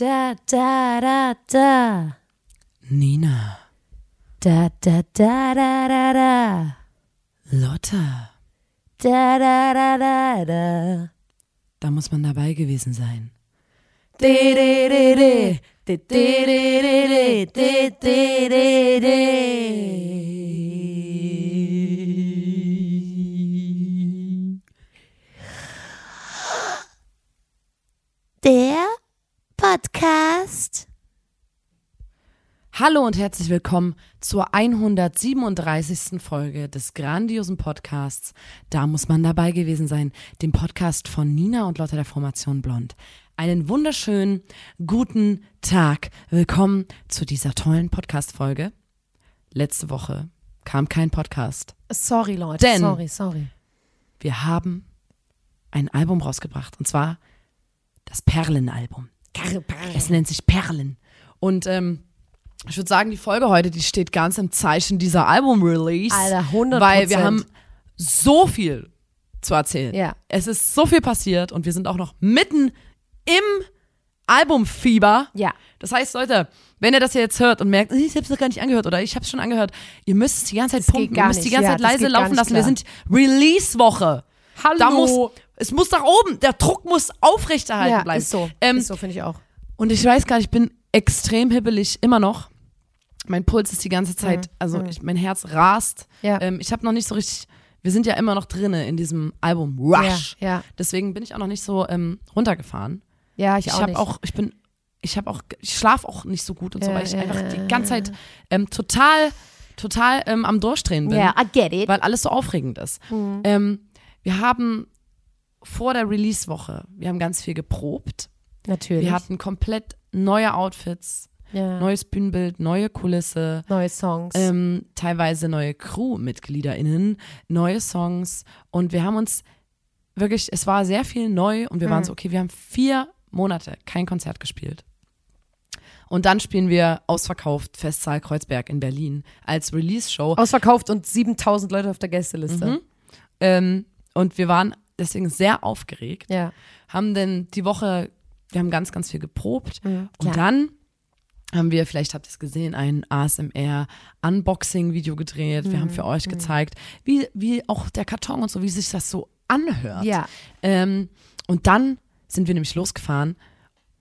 Da, da, da, da. Nina, Da, da, da, da, da, da. Lotta, Da, da, da, da, da. da muss man dabei gewesen sein. De, de, de, de. De, de, de, de, de, de, de, de. Der Podcast. Hallo und herzlich willkommen zur 137. Folge des grandiosen Podcasts. Da muss man dabei gewesen sein, dem Podcast von Nina und Lotta der Formation Blond. Einen wunderschönen guten Tag. Willkommen zu dieser tollen Podcast-Folge. Letzte Woche kam kein Podcast. Sorry, Leute. Denn- sorry, sorry. Wir haben ein Album rausgebracht und zwar das Perlen-Album. Es nennt sich Perlen. Und ähm, ich würde sagen, die Folge heute, die steht ganz im Zeichen dieser Album-Release. Alter, 100%. Weil wir haben so viel zu erzählen. Ja. Es ist so viel passiert und wir sind auch noch mitten im Albumfieber. Ja. Das heißt, Leute, wenn ihr das jetzt hört und merkt, ich habe es noch gar nicht angehört oder ich habe es schon angehört, ihr müsst es die ganze Zeit geht pumpen, ihr müsst die nicht. ganze Ja, Zeit das leise laufen lassen. Wir klar. sind Release-Woche. Hallo. Da muss, es muss nach oben, der Druck muss aufrechterhalten ja, bleiben. ist so. Ähm, ist so, finde ich auch. und ich weiß gar nicht, ich bin extrem hibbelig, immer noch. Mein Puls ist die ganze Zeit, Mhm. also ich, mein Herz rast. Ja. Ähm, ich habe noch nicht so richtig, wir sind ja immer noch drinne in diesem Album Rush. Ja, ja. Deswegen bin ich auch noch nicht so ähm, runtergefahren. Ja, ich, Ich, auch nicht. auch, ich bin, ich habe auch, ich schlafe auch nicht so gut und so, weil ich einfach die ganze Zeit ähm, total, total ähm, am Durchdrehen bin, Ja, I get it. weil alles so aufregend ist. Mhm. Ähm, wir haben vor der Release-Woche, wir haben ganz viel geprobt. Natürlich. Wir hatten komplett neue Outfits, ja. neues Bühnenbild, neue Kulisse, neue Songs. ähm, teilweise neue Crew-MitgliederInnen, neue Songs und wir haben uns wirklich, es war sehr viel neu und wir Mhm. waren so, okay, wir haben vier Monate kein Konzert gespielt. Und dann spielen wir ausverkauft Festsaal Kreuzberg in Berlin als Release-Show. Ausverkauft und 7000 Leute auf der Gästeliste. Mhm. Ähm, und wir waren deswegen sehr aufgeregt, Ja. haben denn die Woche, wir haben ganz, ganz viel geprobt Mhm, und klar. dann haben wir, vielleicht habt ihr es gesehen, ein ASMR-Unboxing-Video gedreht. Wir haben Mhm, für euch gezeigt, wie, wie auch der Karton und so, wie sich das so anhört. Ja. Ähm, und dann sind wir nämlich losgefahren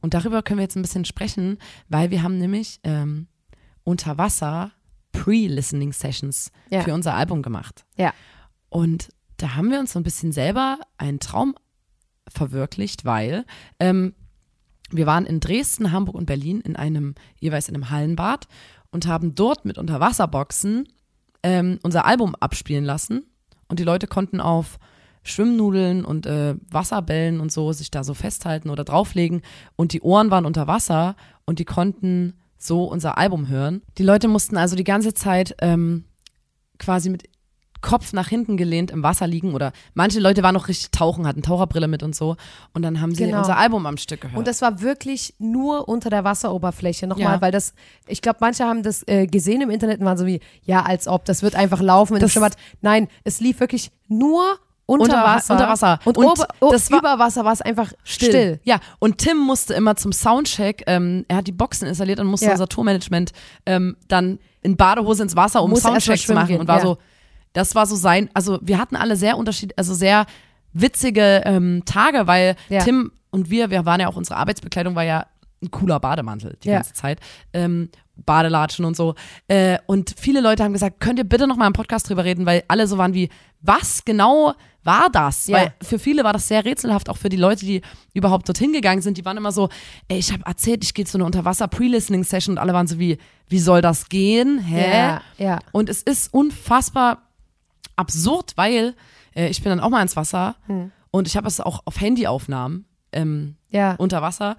und darüber können wir jetzt ein bisschen sprechen, weil wir haben nämlich ähm, unter Wasser Pre-Listening-Sessions Ja. für unser Album gemacht. Ja. Und da haben wir uns so ein bisschen selber einen Traum verwirklicht, weil ähm, wir waren in Dresden, Hamburg und Berlin in einem, jeweils in einem Hallenbad und haben dort mit Unterwasserboxen ähm, unser Album abspielen lassen. Und die Leute konnten auf Schwimmnudeln und äh, Wasserbällen und so sich da so festhalten oder drauflegen. Und die Ohren waren unter Wasser und die konnten so unser Album hören. Die Leute mussten also die ganze Zeit ähm, quasi mit Kopf nach hinten gelehnt im Wasser liegen oder manche Leute waren noch richtig tauchen, hatten Taucherbrille mit und so und dann haben sie Genau. unser Album am Stück gehört. Und das war wirklich nur unter der Wasseroberfläche. Nochmal, Ja. weil das, ich glaube, manche haben das äh, gesehen im Internet und waren so wie, ja, als ob, das wird einfach laufen, wenn Das- es schwimmert. Nein, es lief wirklich nur unter, Wasser. unter Wasser. Und, Und ober, o- das war- über Wasser war es einfach still. Ja, und Tim musste immer zum Soundcheck, ähm, er hat die Boxen installiert und musste Ja. unser Tourmanagement ähm, dann in Badehose ins Wasser, um Soundcheck zu machen. gehen, und war ja. so, das war so sein, also wir hatten alle sehr unterschiedliche, also sehr witzige ähm, Tage, weil Ja. Tim und wir, wir waren ja auch, unsere Arbeitsbekleidung war ja ein cooler Bademantel die Ja. ganze Zeit. Ähm, Badelatschen und so. Äh, und viele Leute haben gesagt, könnt ihr bitte noch mal im Podcast drüber reden, weil alle so waren wie, was genau war das? Ja. Weil für viele war das sehr rätselhaft, auch für die Leute, die überhaupt dorthin gegangen sind. Die waren immer so, ey, ich habe erzählt, ich gehe zu einer Unterwasser-Pre-Listening-Session und alle waren so wie, wie soll das gehen? Hä? Ja, ja. Und es ist unfassbar absurd, weil äh, ich bin dann auch mal ins Wasser Hm. und ich habe es auch auf Handyaufnahmen ähm, Ja. unter Wasser.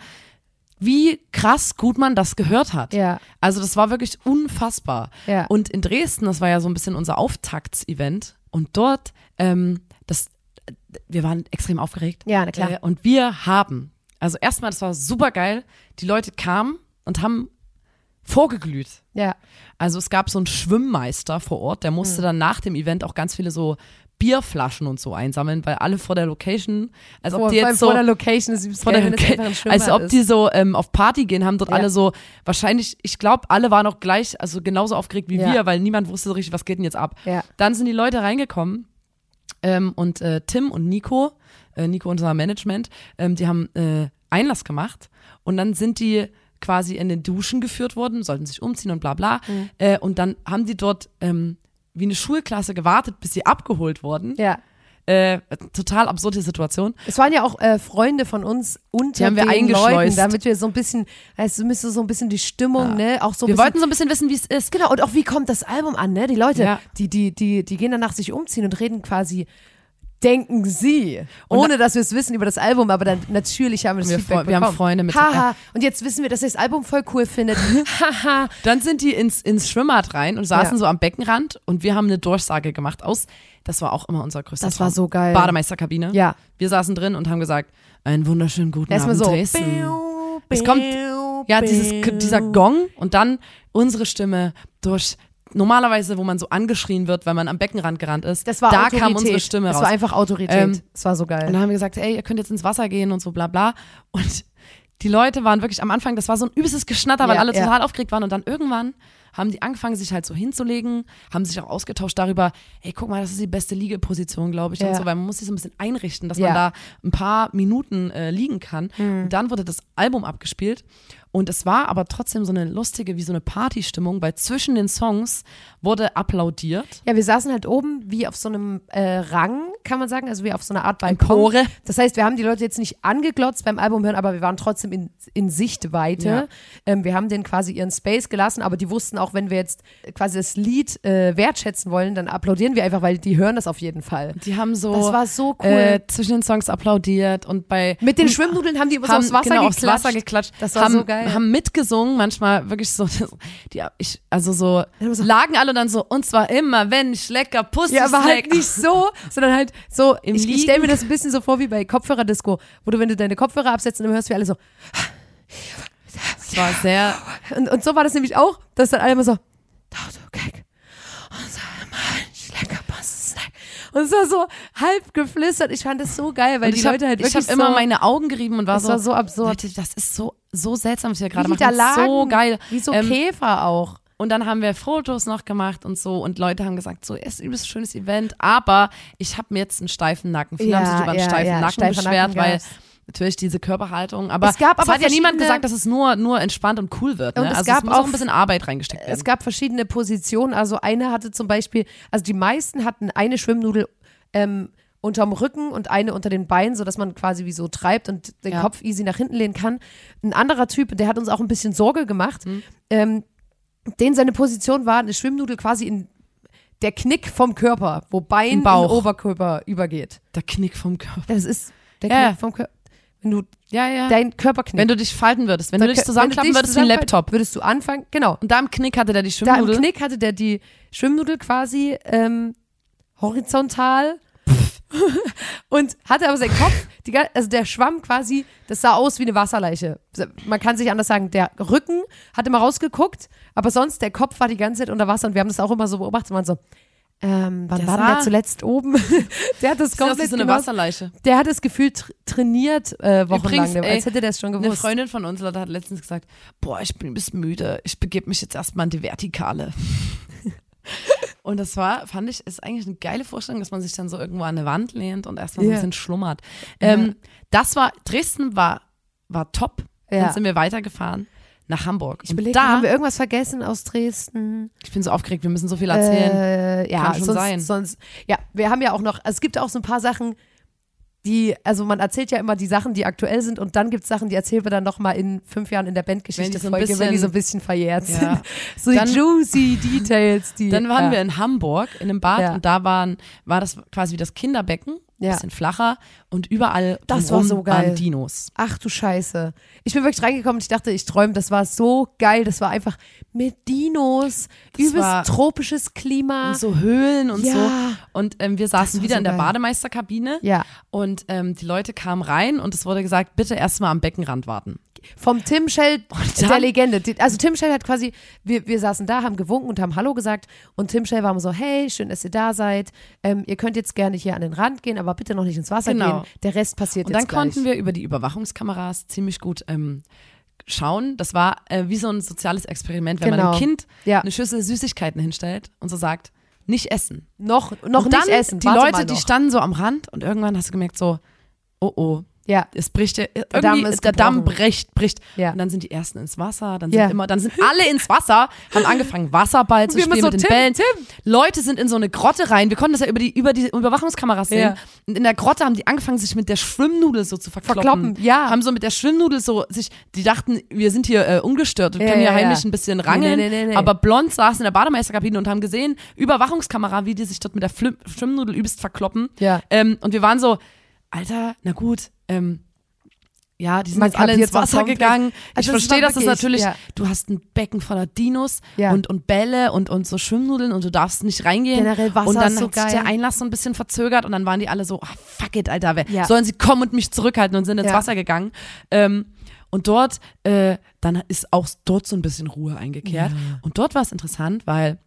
Wie krass gut man das gehört hat. Ja. Also das war wirklich unfassbar. Ja. Und in Dresden, das war ja so ein bisschen unser Auftaktsevent und dort, ähm, das, wir waren extrem aufgeregt. Ja, na klar. Äh, und wir haben, also erstmal, das war super geil, die Leute kamen und haben vorgeglüht. Ja. Also es gab so einen Schwimmmeister vor Ort, der musste dann nach dem Event auch ganz viele so Bierflaschen und so einsammeln, weil alle vor der Location, als ob vor, die vor allem jetzt so vor der Location ist vor geil, der Location, als ob die so ähm, auf Party gehen, haben dort Ja. alle so wahrscheinlich, ich glaube, alle waren auch gleich, also genauso aufgeregt wie Ja. wir, weil niemand wusste so richtig, was geht denn jetzt ab. Ja. Dann sind die Leute reingekommen ähm, und äh, Tim und Nico, äh, Nico unser Management, ähm, die haben äh, Einlass gemacht und dann sind die quasi in den Duschen geführt worden, sollten sich umziehen und bla bla. Mhm. Äh, und dann haben die dort ähm, wie eine Schulklasse gewartet, bis sie abgeholt wurden. Ja. Äh, total absurde Situation. Es waren ja auch äh, Freunde von uns unter Die haben wir den eingeschleust. Leuten, damit wir so ein bisschen, weißt du, müsste so ein bisschen die Stimmung, ne, auch so ein Wir bisschen, wollten so ein bisschen wissen, wie es ist. genau, und auch wie kommt das Album an, ne? Die Leute, Ja. die, die, die, die gehen danach sich umziehen und reden quasi, denken sie, ohne dass wir es wissen über das Album, aber dann natürlich haben wir das Wir Feedback wir haben. Freunde mit- Haha, und jetzt wissen wir, dass ihr das Album voll cool findet. Haha. Dann sind die ins, ins Schwimmbad rein und saßen Ja. so am Beckenrand und wir haben eine Durchsage gemacht aus, das war auch immer unser größter Das war Traum. so geil. Bademeisterkabine. Ja. Wir saßen drin und haben gesagt, einen wunderschönen guten Erstmal Abend so. Dresden. Es kommt, ja, dieses, dieser Gong und dann unsere Stimme durch, normalerweise, wo man so angeschrien wird, weil man am Beckenrand gerannt ist, Das war da Autorität. kam unsere Stimme das raus. war einfach Autorität. Ähm, das war so geil. Und dann haben wir gesagt, ey, ihr könnt jetzt ins Wasser gehen und so bla bla. Und die Leute waren wirklich am Anfang, das war so ein übelstes Geschnatter, weil Ja, alle ja. total aufgeregt waren. Und dann irgendwann haben die angefangen, sich halt so hinzulegen, haben sich auch ausgetauscht darüber, ey, guck mal, das ist die beste Liegeposition, glaube ich. Ja. Und so, weil man muss sich so ein bisschen einrichten, dass man da ein paar Minuten äh, liegen kann. Und dann wurde das Album abgespielt. Und es war aber trotzdem so eine lustige, wie so eine Partystimmung, weil zwischen den Songs wurde applaudiert. Ja, wir saßen halt oben wie auf so einem äh, Rang, kann man sagen, also wie auf so einer Art Balkon. Das heißt, wir haben die Leute jetzt nicht angeglotzt beim Album hören, aber wir waren trotzdem in, in Sichtweite. Ja. Ähm, wir haben denen quasi ihren Space gelassen, aber die wussten auch, wenn wir jetzt quasi das Lied äh, wertschätzen wollen, dann applaudieren wir einfach, weil die hören das auf jeden Fall. Die haben so, Das war so cool. äh, zwischen den Songs applaudiert und bei Mit den Schwimmnudeln haben die immer so aufs Wasser genau, geklatscht. Wasser geklatscht. Das war haben, so geil. Haben mitgesungen, manchmal wirklich so, die, ich, also so, so- lagen alle dann so, und zwar immer, wenn ich lecker Pussy Ja, aber halt nicht so, sondern halt so, Im ich, ich stelle mir das ein bisschen so vor wie bei Kopfhörerdisco, wo du, wenn du deine Kopfhörer absetzt, dann hörst du wie alle so, Es war sehr, Und, und so war das nämlich auch, dass dann alle immer so, Kek, unser Mensch, lecker Snack. Und es war so halb geflüstert. Ich fand das so geil, weil die ich habe Leute halt wirklich hab immer so, meine Augen gerieben und war das so, war so absurd. Leute, das ist so, so seltsam, was wir gerade machen. lagen, so geil. Wie so Ähm, Käfer auch. Und dann haben wir Fotos noch gemacht und so und Leute haben gesagt, so, es ist ein übelst schönes Event, aber ich habe mir jetzt einen steifen Nacken. Viele haben sich Ja, über einen ja, steifen ja, Nacken steifer beschwert, Nacken weil. Natürlich diese Körperhaltung, aber Es gab aber hat ja niemand gesagt, dass es nur, nur entspannt und cool wird. Ne? Und es also gab es auch ein bisschen Arbeit reingesteckt werden. Es gab verschiedene Positionen. Also eine hatte zum Beispiel, also die meisten hatten eine Schwimmnudel ähm, unterm Rücken und eine unter den Beinen, sodass man quasi wie so treibt und den Ja. Kopf easy nach hinten lehnen kann. Ein anderer Typ, der hat uns auch ein bisschen Sorge gemacht, Mhm. ähm, den seine Position war, eine Schwimmnudel quasi in der Knick vom Körper, wo Bein in. Oberkörper übergeht. der Knick vom Körper. Das ist der Ja, Knick vom Körper. Wenn du Ja, ja. dein Körper knickt. wenn du dich falten würdest, wenn du dann dich zusammenklappen du würdest wie ein Laptop. Würdest du anfangen, genau. Und da im Knick hatte der die Da im Schwimmnudel. Knick hatte der die Schwimmnudel quasi ähm, horizontal und hatte aber seinen Kopf, die, also der Schwamm quasi, das sah aus wie eine Wasserleiche. Man kann sich anders sagen, der Rücken hat immer rausgeguckt, aber sonst der Kopf war die ganze Zeit unter Wasser und wir haben das auch immer so beobachtet waren so, ähm, wann Der war der zuletzt oben? der hat das komplett so eine Wasserleiche. Der hat das Gefühl tr trainiert äh, wochenlang, Übrigens, ey, als hätte der es schon Eine gewusst. Freundin von uns Leute, hat letztens gesagt, boah, ich bin ein bisschen müde, ich begebe mich jetzt erstmal in die Vertikale. und das war, fand ich, ist eigentlich eine geile Vorstellung, dass man sich dann so irgendwo an eine Wand lehnt und erstmal so ein Ja. bisschen schlummert. Ähm, das war, Dresden war, war top. Ja. Dann sind wir weitergefahren nach Hamburg. ich überlege, da, haben wir irgendwas vergessen aus Dresden? ich bin so aufgeregt, wir müssen so viel erzählen. Äh, ja, Kann schon sonst, sein. sonst, ja, wir haben ja auch noch, es gibt auch so ein paar Sachen, die, also man erzählt ja immer die Sachen, die aktuell sind und dann gibt es Sachen, die erzählen wir dann nochmal in fünf Jahren in der Wenn Bandgeschichte so ein Folge, wenn die bisschen- so ein bisschen verjährt Ja. sind. So Dann- die juicy Details, die. Dann waren ja. wir in Hamburg in einem Bad Ja. und da waren, war das quasi wie das Kinderbecken, Ja. bisschen flacher und überall Das war so geil. waren Dinos. Ach du Scheiße. Ich bin wirklich reingekommen und ich dachte, ich träume, das war so geil. Das war einfach mit Dinos, Das übelst tropisches Klima. Und so Höhlen und Ja. so. Und ähm, wir saßen wieder so in der geil. Bademeisterkabine Ja. und ähm, die Leute kamen rein und es wurde gesagt, bitte erstmal am Beckenrand warten. Vom Tim Shell, dann- der Legende. Also Tim Shell hat quasi, wir, wir saßen da, haben gewunken und haben Hallo gesagt und Tim Shell war immer so, hey, schön, dass ihr da seid. Ähm, ihr könnt jetzt gerne hier an den Rand gehen, aber bitte noch nicht ins Wasser Genau. gehen. Der Rest passiert Und dann jetzt gleich. konnten wir über die Überwachungskameras ziemlich gut ähm, schauen. Das war äh, wie so ein soziales Experiment, wenn man Genau. einem Kind Ja. eine Schüssel Süßigkeiten hinstellt und so sagt, nicht essen. noch, noch und nicht dann essen. die warte Leute, die standen so am Rand und irgendwann hast du gemerkt so, oh oh, Ja, es bricht ja, irgendwie, Damm ist der Damm bricht, bricht. Ja. Und dann sind die ersten ins Wasser, dann sind Ja. immer, dann sind alle ins Wasser, haben angefangen Wasserball zu spielen so, mit den Tim, Bällen. Tim. Leute sind in so eine Grotte rein. Wir konnten das ja über die, über die Überwachungskameras sehen. Ja. Und in der Grotte haben die angefangen, sich mit der Schwimmnudel so zu verkloppen. Verkloppen, ja. Haben so mit der Schwimmnudel so sich, die dachten, wir sind hier äh, ungestört und Ja, können hier ja, heimlich ein bisschen rangeln. Nee, nee, nee, nee. Aber blond saßen in der Bademeisterkabine und haben gesehen, Überwachungskamera, wie die sich dort mit der Flim Schwimmnudel übelst verkloppen. Ja. Ähm, und wir waren so, Alter, na gut, ähm, ja, die sind Man jetzt alle ins Wasser gegangen. Ich Also das verstehe, dass das natürlich, ja. du hast ein Becken voller Dinos Ja. und, und Bälle und, und so Schwimmnudeln und du darfst nicht reingehen. Generell Wasser und dann ist so hat sich der Einlass so ein bisschen verzögert und dann waren die alle so, ah, fuck it, Alter, wer, Ja. sollen sie kommen und mich zurückhalten und sind ins. Wasser gegangen. Ähm, und dort, äh, dann ist auch dort so ein bisschen Ruhe eingekehrt. Und dort war es interessant, weil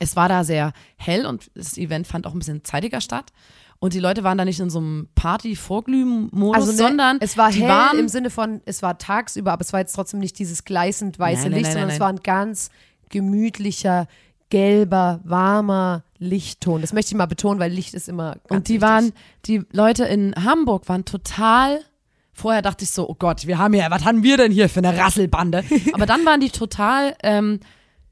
es war da sehr hell und das Event fand auch ein bisschen zeitiger statt. Und die Leute waren da nicht in so einem Party-Vorglühen-Modus, also ne, sondern es war hell waren im Sinne von, es war tagsüber, aber es war jetzt trotzdem nicht dieses gleißend weiße Nein, nein, Licht, nein, sondern es war ein ganz gemütlicher, gelber, warmer Lichtton. Das möchte ich mal betonen, weil Licht ist immer ganz Und die wichtig. waren, die Leute in Hamburg waren total. Vorher dachte ich so, oh Gott, wir haben ja, was haben wir denn hier für eine Rasselbande? Aber dann waren die total ähm,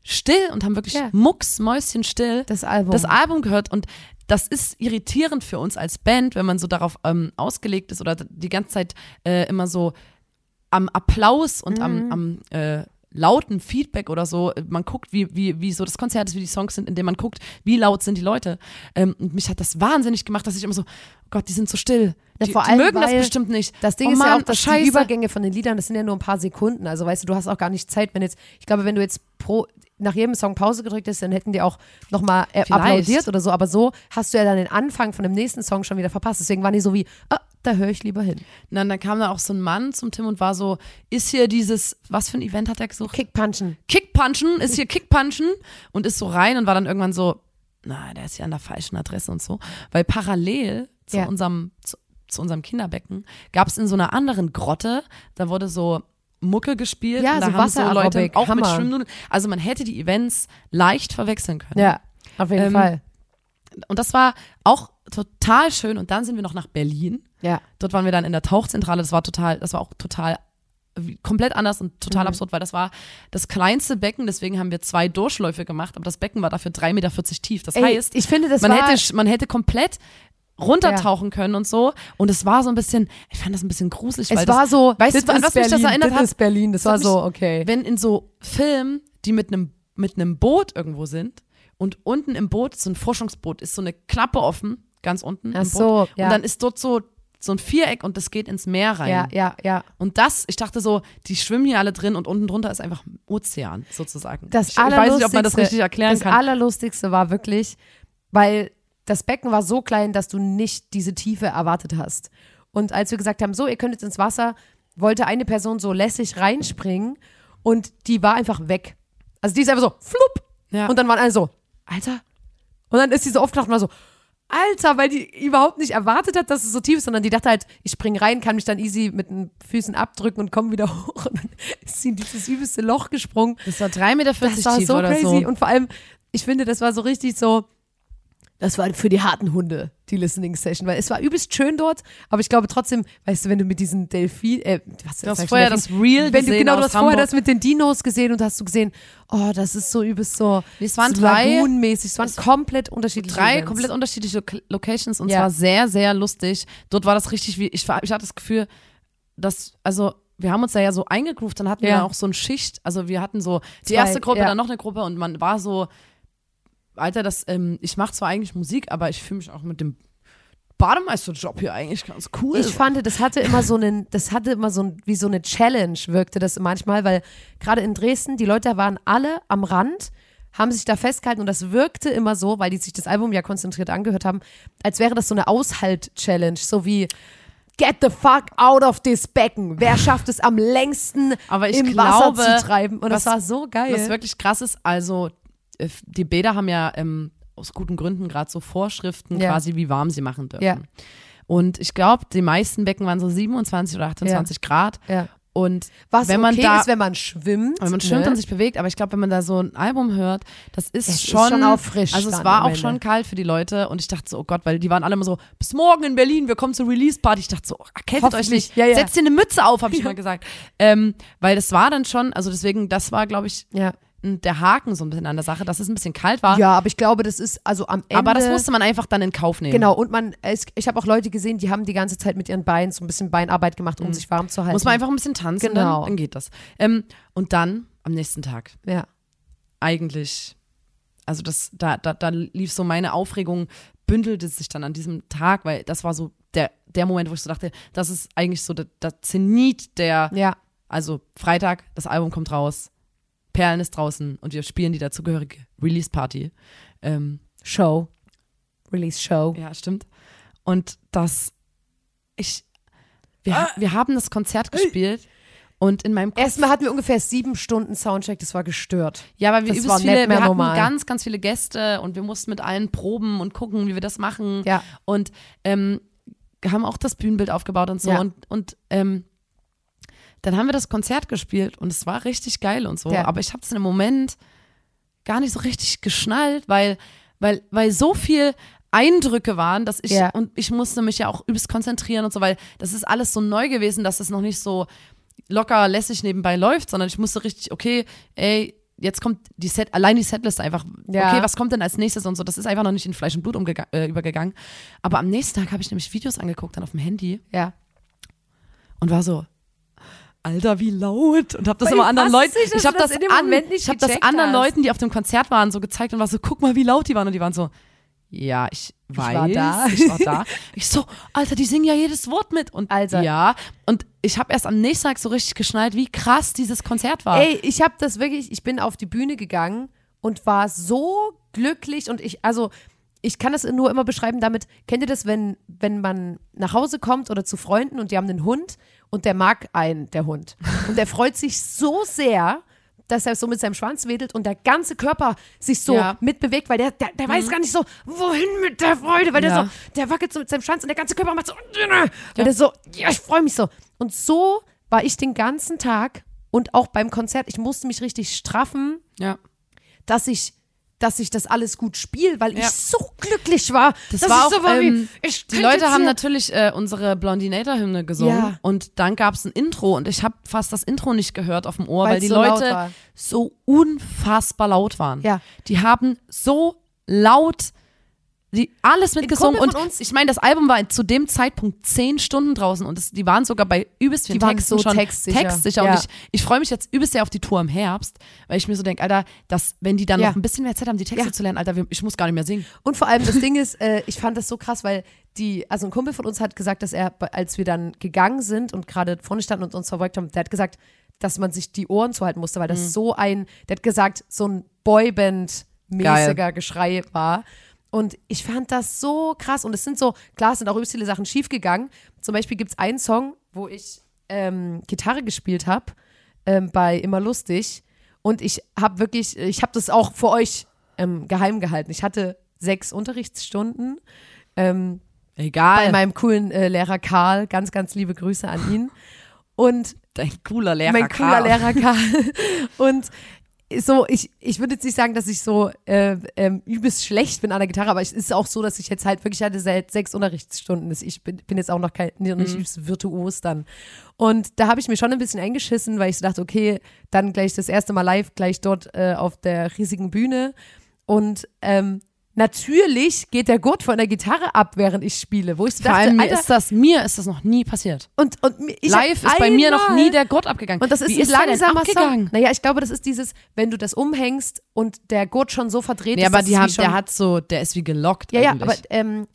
still und haben wirklich Ja. mucks, Mäuschen still das Album. das Album gehört und das ist irritierend für uns als Band, wenn man so darauf ähm, ausgelegt ist oder die ganze Zeit äh, immer so am Applaus und Mhm. am, am äh, lauten Feedback oder so, man guckt, wie, wie, wie so das Konzert ist, wie die Songs sind, indem man guckt, wie laut sind die Leute. Ähm, und mich hat das wahnsinnig gemacht, dass ich immer so, oh Gott, die sind so still. Ja, Die, vor die mögen das bestimmt nicht. Das Ding oh ist ja auch, dass Scheiße. die Übergänge von den Liedern, das sind ja nur ein paar Sekunden. Also weißt du, du hast auch gar nicht Zeit, wenn jetzt, ich glaube, wenn du jetzt pro nach jedem Song Pause gedrückt hast, dann hätten die auch nochmal äh, applaudiert oder so. Aber so hast du ja dann den Anfang von dem nächsten Song schon wieder verpasst. Deswegen waren die so wie, ah, da höre ich lieber hin. Und dann, dann kam da auch so ein Mann zum Tim und war so, ist hier dieses, was für ein Event hat er gesucht? Kickpunchen. Kickpunchen, ist hier Kickpunchen und ist so rein und war dann irgendwann so, na, der ist hier an der falschen Adresse und so. Weil parallel zu Ja. unserem, zu, zu unserem Kinderbecken gab es in so einer anderen Grotte, da wurde so Mucke gespielt Ja, und da so haben so Leute auch mit Hammer. Schwimmnudeln. Also man hätte die Events leicht verwechseln können. Ja, auf jeden Ähm, Fall. Und das war auch total schön. Und dann sind wir noch nach Berlin. Ja. Dort waren wir dann in der Tauchzentrale. Das war total, das war auch total komplett anders und total Mhm. absurd, weil das war das kleinste Becken, deswegen haben wir zwei Durchläufe gemacht, aber das Becken war dafür 3,40 Meter tief. Das Ey, heißt, ich finde, das man, war, hätte, man hätte komplett runtertauchen können und so. Und es war so ein bisschen, ich fand das ein bisschen gruselig, weil es war das, so, weißt das du, an was mich das Berlin, erinnert das hat? ist Berlin, das, Das war so, mich- okay. wenn in so Filmen, die mit einem mit einem Boot irgendwo sind und unten im Boot, so ein Forschungsboot, ist so eine Klappe offen, ganz unten Ach im Boot. so, ja. Und dann ist dort so so ein Viereck und das geht ins Meer rein. Ja, ja, ja. Und das, ich dachte so, die schwimmen hier alle drin und unten drunter ist einfach Ozean, sozusagen. Das ich, ich weiß nicht, ob man das richtig erklären das kann. Allerlustigste war wirklich, weil das Becken war so klein, dass du nicht diese Tiefe erwartet hast. Und als wir gesagt haben, so, ihr könnt jetzt ins Wasser, wollte eine Person so lässig reinspringen und die war einfach weg. Also die ist einfach so, flupp. Ja. Und dann waren alle so, Alter. Und dann ist sie so aufgewacht und war so, Alter, weil die überhaupt nicht erwartet hat, dass es so tief ist, sondern die dachte halt, ich spring rein, kann mich dann easy mit den Füßen abdrücken und komme wieder hoch. Und dann ist sie in dieses übelste Loch gesprungen. das war 3,40 Meter Das war tief so oder crazy. so. Und vor allem, ich finde, das war so richtig so, das war für die harten Hunde, die Listening Session, weil es war übelst schön dort, aber ich glaube trotzdem, weißt du, wenn du mit diesen Delfin, äh, was Du hast ich vorher Delfin? das Reel wenn du, genau, du hast vorher Hamburg. das mit den Dinos gesehen und hast du gesehen, oh, das ist so übelst so, es waren drei- Lagoon-mäßig, es waren komplett unterschiedliche drei Events. komplett unterschiedliche Lo- Locations und Ja. zwar sehr, sehr lustig. Dort war das richtig wie, ich, war- ich hatte das Gefühl, dass, also wir haben uns da ja so eingegroovt, dann hatten wir Ja. dann auch so eine Schicht, also wir hatten so die Zwei, erste Gruppe, ja. dann noch eine Gruppe und man war so, Alter, das, ähm, ich mache zwar eigentlich Musik, aber ich fühle mich auch mit dem Bademeisterjob hier eigentlich ganz cool. Ich fand, das hatte immer so einen, das hatte immer so ein, wie so eine Challenge wirkte das manchmal, weil gerade in Dresden, die Leute waren alle am Rand, haben sich da festgehalten und das wirkte immer so, weil die sich das Album ja konzentriert angehört haben, als wäre das so eine Aushalt-Challenge, so wie get the fuck out of this Becken. Wer schafft es am längsten Aber ich im glaube, Wasser zu treiben? Und das was- war so geil. Was wirklich krass ist, also die Bäder haben ja ähm, aus guten Gründen gerade so Vorschriften Ja. quasi, wie warm sie machen dürfen. Ja. Und ich glaube, die meisten Becken waren so 27 oder 28 Grad. ja. Und Was wenn man okay da, ist, wenn man schwimmt. wenn man schwimmt ne? und sich bewegt, aber ich glaube, wenn man da so ein Album hört, das ist, Es ist schon, schon auch frisch Also es war auch Ende. schon kalt für die Leute und ich dachte so, oh Gott, weil die waren alle immer so, bis morgen in Berlin, wir kommen zur Release-Party. Ich dachte so, erkältet euch nicht, Ja, ja. setzt dir eine Mütze auf, habe ich immer gesagt. Ähm, weil das war dann schon, also deswegen, das war, glaube ich, Ja. Der Haken so ein bisschen an der Sache, dass es ein bisschen kalt war. ja, aber ich glaube, das ist also am Ende. aber das musste man einfach dann in Kauf nehmen. Genau, und man, es, ich habe auch Leute gesehen, die haben die ganze Zeit mit ihren Beinen so ein bisschen Beinarbeit gemacht, um sich warm zu halten. Mhm. Muss man einfach ein bisschen tanzen, Genau. dann, dann geht das. Ähm, und dann am nächsten Tag Ja. eigentlich, also das, da, da, da lief so meine Aufregung, bündelte sich dann an diesem Tag, weil das war so der, der Moment, wo ich so dachte, das ist eigentlich so der, der Zenit der, Ja. also Freitag, das Album kommt raus, Perlen ist draußen und wir spielen die dazugehörige Release-Party. Ähm, Show. Release Show. ja, stimmt. Und das, ich, wir, wir haben das Konzert gespielt und in meinem Kopf Erstmal hatten wir ungefähr sieben Stunden Soundcheck, das war gestört. Ja, weil wir Das übelst viele, wir hatten normal. ganz, ganz viele Gäste und wir mussten mit allen proben und gucken, wie wir das machen. Ja. Und ähm, haben auch das Bühnenbild aufgebaut und so. Ja. Und, und ähm, dann haben wir das Konzert gespielt und es war richtig geil und so. Ja. Aber ich habe es in dem Moment gar nicht so richtig geschnallt, weil, weil, weil so viel Eindrücke waren, dass ich Ja. und ich musste mich ja auch übelst konzentrieren und so, weil das ist alles so neu gewesen, dass es noch nicht so locker lässig nebenbei läuft, sondern ich musste richtig, okay, ey, jetzt kommt die Set, allein die Setlist einfach, Ja. okay, was kommt denn als nächstes und so, das ist einfach noch nicht in Fleisch und Blut äh, übergegangen. Aber am nächsten Tag habe ich nämlich Videos angeguckt, dann auf dem Handy Ja. und war so, Alter, wie laut. Und habe das Weil immer ich anderen Leuten, nicht, ich habe das das, an, ich habe das anderen hast. Leuten, die auf dem Konzert waren, so gezeigt und war so, guck mal, wie laut die waren. Und die waren so, ja, ich weiß, war da. ich war da. Ich so, Alter, die singen ja jedes Wort mit. Und Alter. ja, und ich habe erst am nächsten Tag so richtig geschnallt, wie krass dieses Konzert war. Ey, ich habe das wirklich, ich bin auf die Bühne gegangen und war so glücklich und ich, also ich kann das nur immer beschreiben damit, kennt ihr das, wenn, wenn man nach Hause kommt oder zu Freunden und die haben einen Hund und der mag einen, der Hund. Und der freut sich so sehr, dass er so mit seinem Schwanz wedelt und der ganze Körper sich so Ja. mitbewegt, weil der, der, der weiß gar nicht so, wohin mit der Freude, weil der Ja. so, der wackelt so mit seinem Schwanz und der ganze Körper macht so, weil der so, ja, ich freue mich so. Und so war ich den ganzen Tag und auch beim Konzert, ich musste mich richtig straffen, ja. dass ich dass ich das alles gut spiele, weil Ja. ich so glücklich war. Das dass war ich auch, so war wie, ähm, ich Die Leute haben natürlich äh, unsere Blondinator-Hymne gesungen Ja. und dann gab es ein Intro und ich habe fast das Intro nicht gehört auf dem Ohr, Weil's weil die so Leute so unfassbar laut waren. Ja. Die haben so laut die alles mitgesungen und uns- ich meine, das Album war zu dem Zeitpunkt zehn Stunden draußen und es, die waren sogar bei übelst vielen Die waren Texten so schon textsicher. textsicher Ja. und ich, ich freue mich jetzt übelst sehr auf die Tour im Herbst, weil ich mir so denke, Alter, dass, wenn die dann Ja. noch ein bisschen mehr Zeit haben, die Texte Ja. zu lernen, Alter, ich muss gar nicht mehr singen. Und vor allem das Ding ist, äh, ich fand das so krass, weil die, also ein Kumpel von uns hat gesagt, dass er, als wir dann gegangen sind und gerade vorne standen und uns verfolgt haben, der hat gesagt, dass man sich die Ohren zuhalten musste, weil das Mhm. so ein, der hat gesagt, so ein Boyband-mäßiger Geschrei war. Und ich fand das so krass. Und es sind so, klar, es sind auch übelst viele Sachen schiefgegangen. Zum Beispiel gibt es einen Song, wo ich ähm, Gitarre gespielt habe, ähm, bei Immer Lustig. Und ich habe wirklich, ich habe das auch für euch ähm, geheim gehalten. Ich hatte sechs Unterrichtsstunden ähm, bei Egal. meinem coolen äh, Lehrer Karl. Ganz, ganz liebe Grüße an ihn. Und Dein cooler Lehrer. mein cooler Karl. Lehrer Karl. Und so, ich, ich würde jetzt nicht sagen, dass ich so äh, ähm, übelst schlecht bin an der Gitarre, aber es ist auch so, dass ich jetzt halt wirklich hatte seit sechs Unterrichtsstunden. Ich bin, bin jetzt auch noch kein, nicht Mhm. übelst virtuos dann. Und da habe ich mir schon ein bisschen eingeschissen, weil ich so dachte, okay, dann gleich das erste Mal live, gleich dort äh, auf der riesigen Bühne. Und ähm, natürlich geht der Gurt von der Gitarre ab, während ich spiele, wo ich so Vor dachte, allem mir Alter, ist das, mir ist das noch nie passiert. und, und ich Live ist bei mir noch nie der Gurt abgegangen. und das ist Wie ein ist langsamer abgegangen? Song. Naja, ich glaube, das ist dieses, wenn du das umhängst und der Gurt schon so verdreht Nee, ist, aber dass die haben, schon, der hat so, der ist wie gelockt Ja, ja, eigentlich. aber ähm,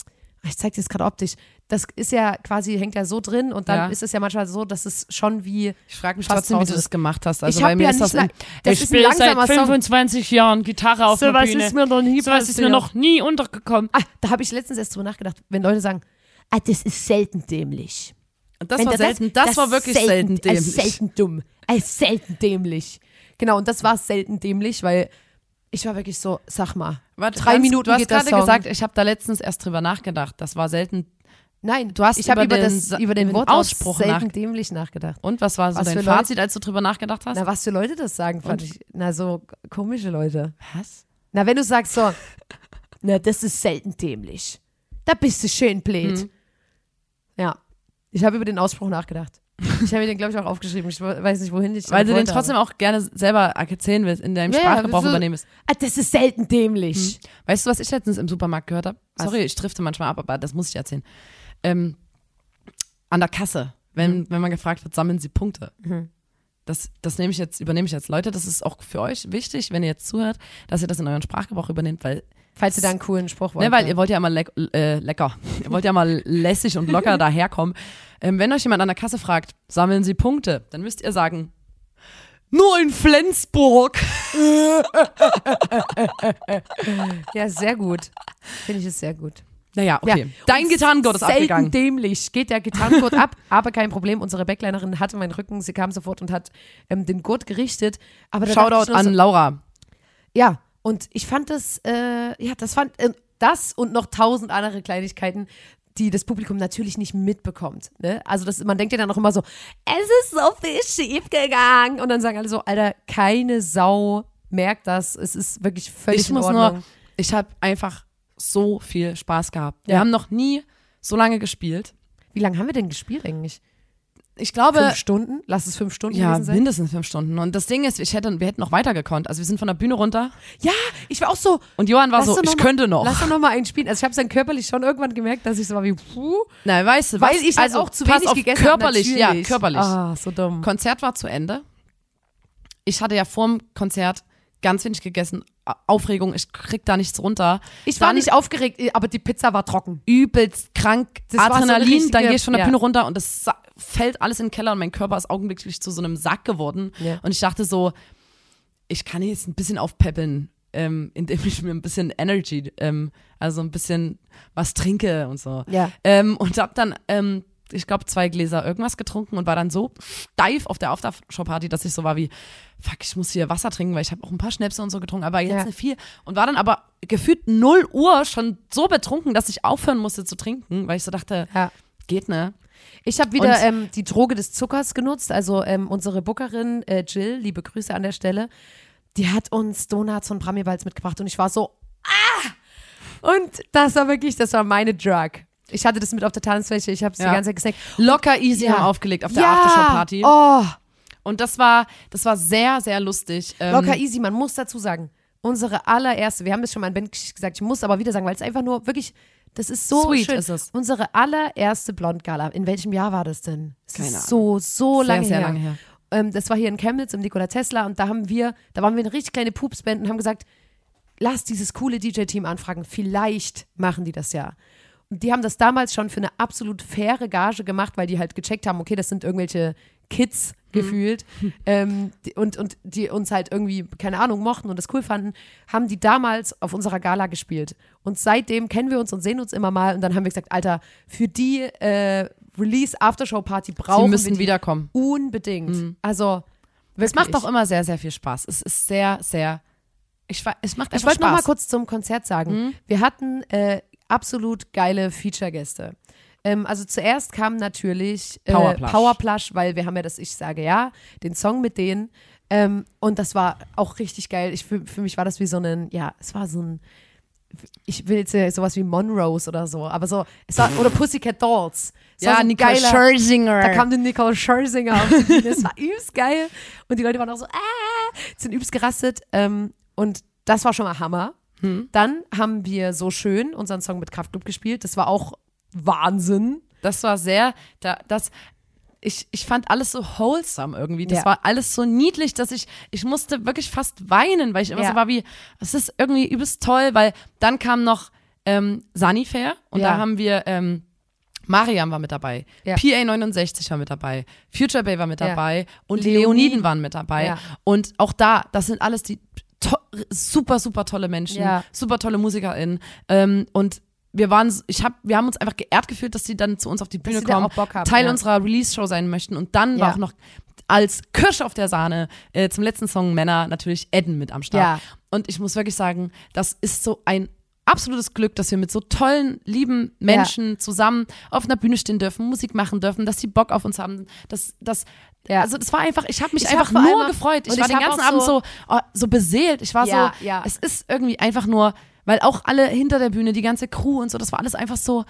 ich zeig dir das gerade optisch. Das ist ja quasi, hängt ja so drin und dann Ja. ist es ja manchmal so, dass es schon wie. ich frage mich trotzdem, wie du das gemacht hast. Also ich bei mir ja ist das lang, das ich spiele seit langsamer Song. 25 Jahren Gitarre auf der was Bühne. ist mir noch nie so was ist mir noch nie untergekommen. Ah, da habe ich letztens erst drüber nachgedacht, wenn Leute sagen, ah, das ist selten dämlich. Und das Wenn war selten, das, war wirklich selten, äh, dämlich. selten dumm. Äh, selten dämlich. Genau, und das war selten dämlich, weil ich war wirklich so, sag mal, Warte, drei ganz- Minuten Du hast geht gerade gesagt, ich habe da letztens erst drüber nachgedacht. Das war selten. Nein, Du hast ich habe über über, den das, über den über den Ausspruch nach- dämlich nachgedacht. Und was war so Was dein für Leute- Fazit, als du drüber nachgedacht hast? Na, was für Leute das sagen, fand Und? ich. Na, so komische Leute. was? Na, wenn du sagst so, na, das ist selten dämlich. Da bist du schön blöd. Hm. Ja. Ich habe über den Ausspruch nachgedacht. Ich habe mir den, glaube ich, auch aufgeschrieben. Ich weiß nicht, wohin ich Weil du den trotzdem aber- auch gerne selber erzählen willst, in deinem Ja, ja, Sprachgebrauch so- übernehmen willst. Ah, das ist selten dämlich. Weißt du, was ich letztens im Supermarkt gehört habe? Sorry, ich drifte manchmal ab, aber das muss ich erzählen. Ähm, an der Kasse, wenn, wenn man gefragt wird, sammeln Sie Punkte. Mhm. Das, das nehme ich jetzt, übernehme ich jetzt. Leute, das ist auch für euch wichtig, wenn ihr jetzt zuhört, dass ihr das in euren Sprachgebrauch übernehmt, weil, Falls ihr da einen coolen Spruch wollt. ne, weil ihr wollt ja immer leck, äh, lecker, ihr wollt ja mal lässig und locker daherkommen. Ähm, wenn euch jemand an der Kasse fragt, sammeln Sie Punkte, dann müsst ihr sagen, nur in Flensburg. Ja, sehr gut. Finde ich es sehr gut. Naja, okay. Ja, Dein Gitarrengurt ist selten abgegangen. dämlich. Geht der Gitarrengurt ab, aber kein Problem. Unsere Backlinerin hatte meinen Rücken. Sie kam sofort und hat ähm, den Gurt gerichtet. Aber Shoutout an so, Laura. Ja, und ich fand das, äh, ja, das fand, äh, das und noch tausend andere Kleinigkeiten, die das Publikum natürlich nicht mitbekommt. Ne? Also das, man denkt ja dann auch immer so, es ist so viel schief gegangen. Und dann sagen alle so, Alter, keine Sau merkt das. Es ist wirklich völlig ich in muss Ordnung. nur, ich habe einfach so viel Spaß gehabt. Wir Ja. haben noch nie so lange gespielt. Wie lange haben wir denn gespielt eigentlich? Ich glaube, Fünf Stunden? Lass es fünf Stunden ja, sein. mindestens fünf Stunden. Und das Ding ist, ich hätte, wir hätten noch weiter gekonnt. Also wir sind von der Bühne runter Ja, ich war auch so, und Johann war so, ich mal- könnte noch. lass doch noch mal einen spielen. Also ich habe es dann körperlich schon irgendwann gemerkt, dass ich so war wie, puh. Nein, weißt du, Weil was? ich halt also, auch zu wenig auf, gegessen habe, körperlich, natürlich. ja, körperlich. Ah, so dumm. Konzert war zu Ende. Ich hatte ja vorm Konzert ganz wenig gegessen. Aufregung, ich krieg da nichts runter. Ich war Dann nicht aufgeregt, aber die Pizza war trocken. übelst krank, Das war so Adrenalin, richtige- dann gehe ich von der ja. Bühne runter und das fällt alles in den Keller und mein Körper ist augenblicklich zu so einem Sack geworden. Ja. Und ich dachte so, ich kann jetzt ein bisschen aufpäppeln, ähm, indem ich mir ein bisschen Energy, ähm, also ein bisschen was trinke und so. Ja. Ähm, und hab dann, ähm, ich glaube, zwei Gläser irgendwas getrunken und war dann so steif auf der Aftershow-Party, dass ich so war wie, fuck, ich muss hier Wasser trinken, weil ich habe auch ein paar Schnäpse und so getrunken, aber jetzt Ja. nicht viel. Und war dann aber gefühlt 0 Uhr schon so betrunken, dass ich aufhören musste zu trinken, weil ich so dachte, Ja. geht ne? Ich habe wieder Und- ähm, die Droge des Zuckers genutzt. Also ähm, unsere Bookerin äh, Jill, liebe Grüße an der Stelle, die hat uns Donuts von Bramibals mitgebracht und ich war so, ah! Und das war wirklich, das war meine Drug. Ich hatte das mit auf der Tanzfläche, ich habe es Ja. die ganze Zeit gesnackt. Locker easy Ja. haben aufgelegt auf der ja! Aftershow-Party. Oh, Und das war, das war sehr, sehr lustig. Ähm, locker easy, man muss dazu sagen, unsere allererste, wir haben das schon mal in Ben gesagt, ich muss aber wieder sagen, weil es einfach nur wirklich, das ist so Sweet schön. ist es. Unsere allererste Blondgala, in welchem Jahr war das denn? Es Keine ist so, so sehr, lange sehr her. lange her. Ähm, das war hier in Chemnitz im Nikola Tesla und da haben wir, da waren wir eine richtig kleine Pupsband und haben gesagt, lass dieses coole DJ-Team anfragen, vielleicht machen die das ja. Die haben das damals schon für eine absolut faire Gage gemacht, weil die halt gecheckt haben, okay, das sind irgendwelche Kids gefühlt ähm, die, und, und die uns halt irgendwie, keine Ahnung, mochten und das cool fanden, haben die damals auf unserer Gala gespielt. Und seitdem kennen wir uns und sehen uns immer mal und dann haben wir gesagt, Alter, für die äh, Release-Aftershow-Party brauchen Sie müssen wir die wiederkommen. unbedingt. Also, Es macht auch immer sehr, sehr viel Spaß. Es ist sehr, sehr. Ich, es macht Ich einfach wollte noch mal kurz zum Konzert sagen. Wir hatten äh, absolut geile Feature-Gäste. Ähm, also zuerst kam natürlich äh, Powerplush. Powerplush, weil wir haben ja das Ich sage ja, den Song mit denen. Ähm, und das war auch richtig geil. Ich, für, für mich war das wie so ein, ja, es war so ein, ich will jetzt ja sowas wie Monrose oder so, aber so, es war, oder Pussycat Dolls. Es ja, so Nicole geiler- Scherzinger. Da kam die Nicole Scherzinger auf die Bühne. Das war übelst geil. Und die Leute waren auch so, ah, sind übelst gerastet. Ähm, und das war schon mal Hammer. Hm. Dann haben wir so schön unseren Song mit Kraftclub gespielt. Das war auch Wahnsinn. Das war sehr, da, das, ich, ich fand alles so wholesome irgendwie. Das Ja. war alles so niedlich, dass ich, ich musste wirklich fast weinen, weil ich immer Ja. so war wie, es ist irgendwie übelst toll, weil dann kam noch ähm, Sunnyfair und Ja. da haben wir, ähm, Mariam war mit dabei, Ja. PA69 war mit dabei, Future Bay war mit Ja. dabei und Leoniden. Leoniden waren mit dabei. Ja. Und auch da, das sind alles die super, super tolle Menschen, Ja. super tolle MusikerInnen. Ähm, und wir waren, ich hab, wir haben uns einfach geehrt gefühlt, dass sie dann zu uns auf die Bühne kommen, haben, Teil ja. unserer Release-Show sein möchten. Und dann war Ja. auch noch als Kirsche auf der Sahne äh, zum letzten Song Männer natürlich Edden mit am Start. Ja. Und ich muss wirklich sagen, das ist so ein absolutes Glück, dass wir mit so tollen, lieben Menschen zusammen auf einer Bühne stehen dürfen, Musik machen dürfen, dass sie Bock auf uns haben. Das, das, Ja. Also das war einfach, ich habe mich Ich hab einfach vor nur gefreut. Ich war ich den hab ganzen Abend so- so, oh, so beseelt. Ich war Ja, so, ja. es ist irgendwie einfach nur, weil auch alle hinter der Bühne, die ganze Crew und so, das war alles einfach so,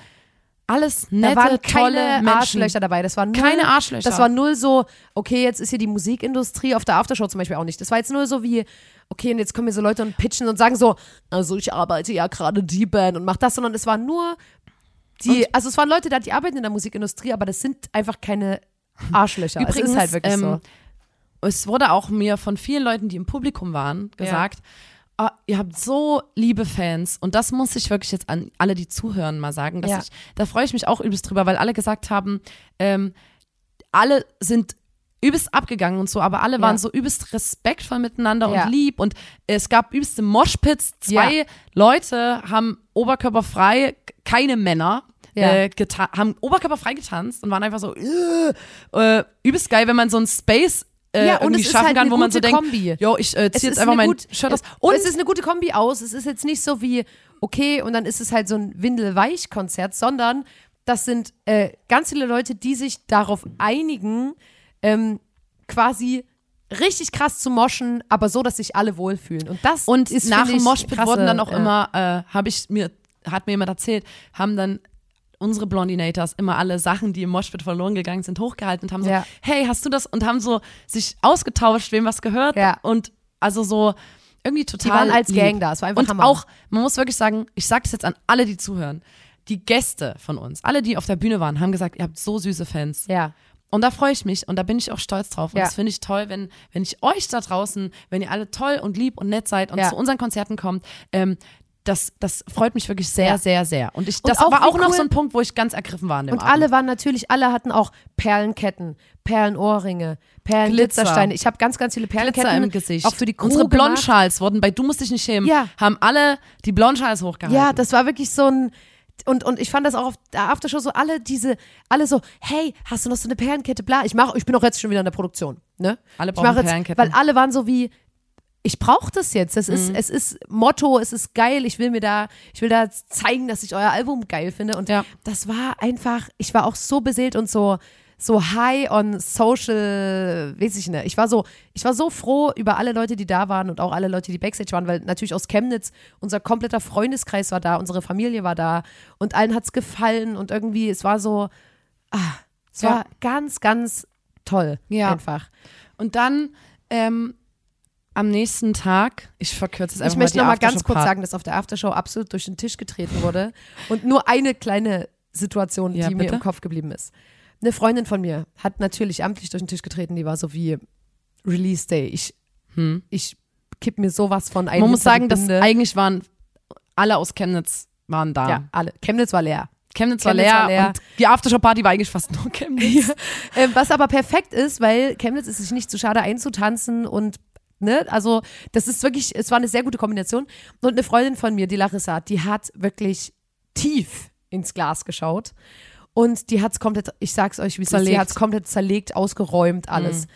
alles Da nette, waren tolle keine Menschen. Arschlöcher dabei. Das war null, Keine Arschlöcher. Das war null so, okay, jetzt ist hier die Musikindustrie auf der Aftershow zum Beispiel auch nicht. Das war jetzt nur so wie, okay, und jetzt kommen hier so Leute und pitchen und sagen so, also ich arbeite ja gerade die Band und mach das, sondern es war nur die, also es waren Leute da, die arbeiten in der Musikindustrie, aber das sind einfach keine Arschlöcher. Übrigens, es ist halt wirklich ähm, so. es wurde auch mir von vielen Leuten, die im Publikum waren, gesagt, ah, ihr habt so liebe Fans und das muss ich wirklich jetzt an alle, die zuhören, mal sagen. Ja. ich, da freue ich mich auch übelst drüber, weil alle gesagt haben, ähm, alle sind übelst abgegangen und so, aber alle waren Ja. so übelst respektvoll miteinander Ja. und lieb und es gab übelste Moshpits. Zwei. Leute haben oberkörperfrei, keine Männer, Ja. äh, haben oberkörperfrei getanzt und waren einfach so äh, äh, übelst geil, wenn man so ein Space äh, Ja, und irgendwie schaffen halt kann, wo man so gute denkt, Kombi. jo, ich äh, Es zieh ist jetzt einfach eine mein gut- Shirt aus. Und es ist eine gute Kombi aus. Es ist jetzt nicht so wie, okay, und dann ist es halt so ein Windelweich-Konzert, sondern das sind äh, ganz viele Leute, die sich darauf einigen, ähm, quasi richtig krass zu moschen, aber so, dass sich alle wohlfühlen. Und das Und ist nach dem Moshpit wurden dann auch äh, immer, äh, habe ich mir, hat mir jemand erzählt, haben dann unsere Blondinators immer alle Sachen, die im Moshpit verloren gegangen sind, hochgehalten und haben so, Ja. hey, hast du das? Und haben so sich ausgetauscht, wem was gehört. Ja. Und also so irgendwie total. Die waren als lieb. Gang da. Es war einfach Und Hammer. auch, man muss wirklich sagen, ich sage das jetzt an alle, die zuhören, die Gäste von uns, alle, die auf der Bühne waren, haben gesagt, ihr habt so süße Fans. Ja. Und da freue ich mich und da bin ich auch stolz drauf. Und Ja. das finde ich toll, wenn, wenn ich euch da draußen, wenn ihr alle toll und lieb und nett seid und Ja. zu unseren Konzerten kommt, ähm, das, das freut mich wirklich sehr, Ja. sehr, sehr. Und ich, Und das auch war auch noch cool- so ein Punkt, wo ich ganz ergriffen war an dem Und Abend. alle waren natürlich, alle hatten auch Perlenketten, Perlenohrringe, Perlenglitzersteine. Ich habe ganz, ganz viele Perlenketten. Glitzer im Gesicht. Auch für die Crew Unsere. Blondschals wurden bei Du musst dich nicht schämen, Ja. haben alle die Blondschals hochgehalten. Ja, das war wirklich so ein. Und, und ich fand das auch auf der Aftershow so, alle diese, alle so, hey, hast du noch so eine Perlenkette? Bla, ich mache, ich bin auch jetzt schon wieder in der Produktion, ne? Alle brauchen jetzt, Perlenketten. Weil alle waren so wie, ich brauche das jetzt. Das Mhm. ist, es ist Motto, es ist geil. Ich will mir da, ich will da zeigen, dass ich euer Album geil finde. Und Ja. das war einfach, ich war auch so beseelt und so, so high on social, weiß ich nicht. Ich war so, ich war so froh über alle Leute, die da waren und auch alle Leute, die Backstage waren, weil natürlich aus Chemnitz unser kompletter Freundeskreis war da, unsere Familie war da und allen hat's gefallen und irgendwie, es war so, ah, es Ja. war ganz, ganz toll. Ja. Einfach. Und dann ähm, am nächsten Tag, ich verkürze es einfach Ich möchte mal noch die mal ganz kurz sagen, dass auf der Aftershow absolut durch den Tisch getreten wurde und nur eine kleine Situation, Ja, die mir bitte? im Kopf geblieben ist. Eine Freundin von mir hat natürlich amtlich durch den Tisch getreten, die war so wie Release Day. Ich, ich kipp mir sowas von ein. Hm. Man muss sagen, dass eigentlich waren alle aus Chemnitz waren da. ja, alle. Chemnitz war leer. Chemnitz, war, Chemnitz leer war leer. und die Aftershow-Party war eigentlich fast nur Chemnitz. Ähm, was aber perfekt ist, weil Chemnitz ist sich nicht zu schade einzutanzen und ne, also das ist wirklich, es war eine sehr gute Kombination. Und eine Freundin von mir, die Larissa, die hat wirklich tief ins Glas geschaut und die hat es komplett, ich sag's euch, wie Zerlegt. hat es komplett zerlegt, ausgeräumt, alles.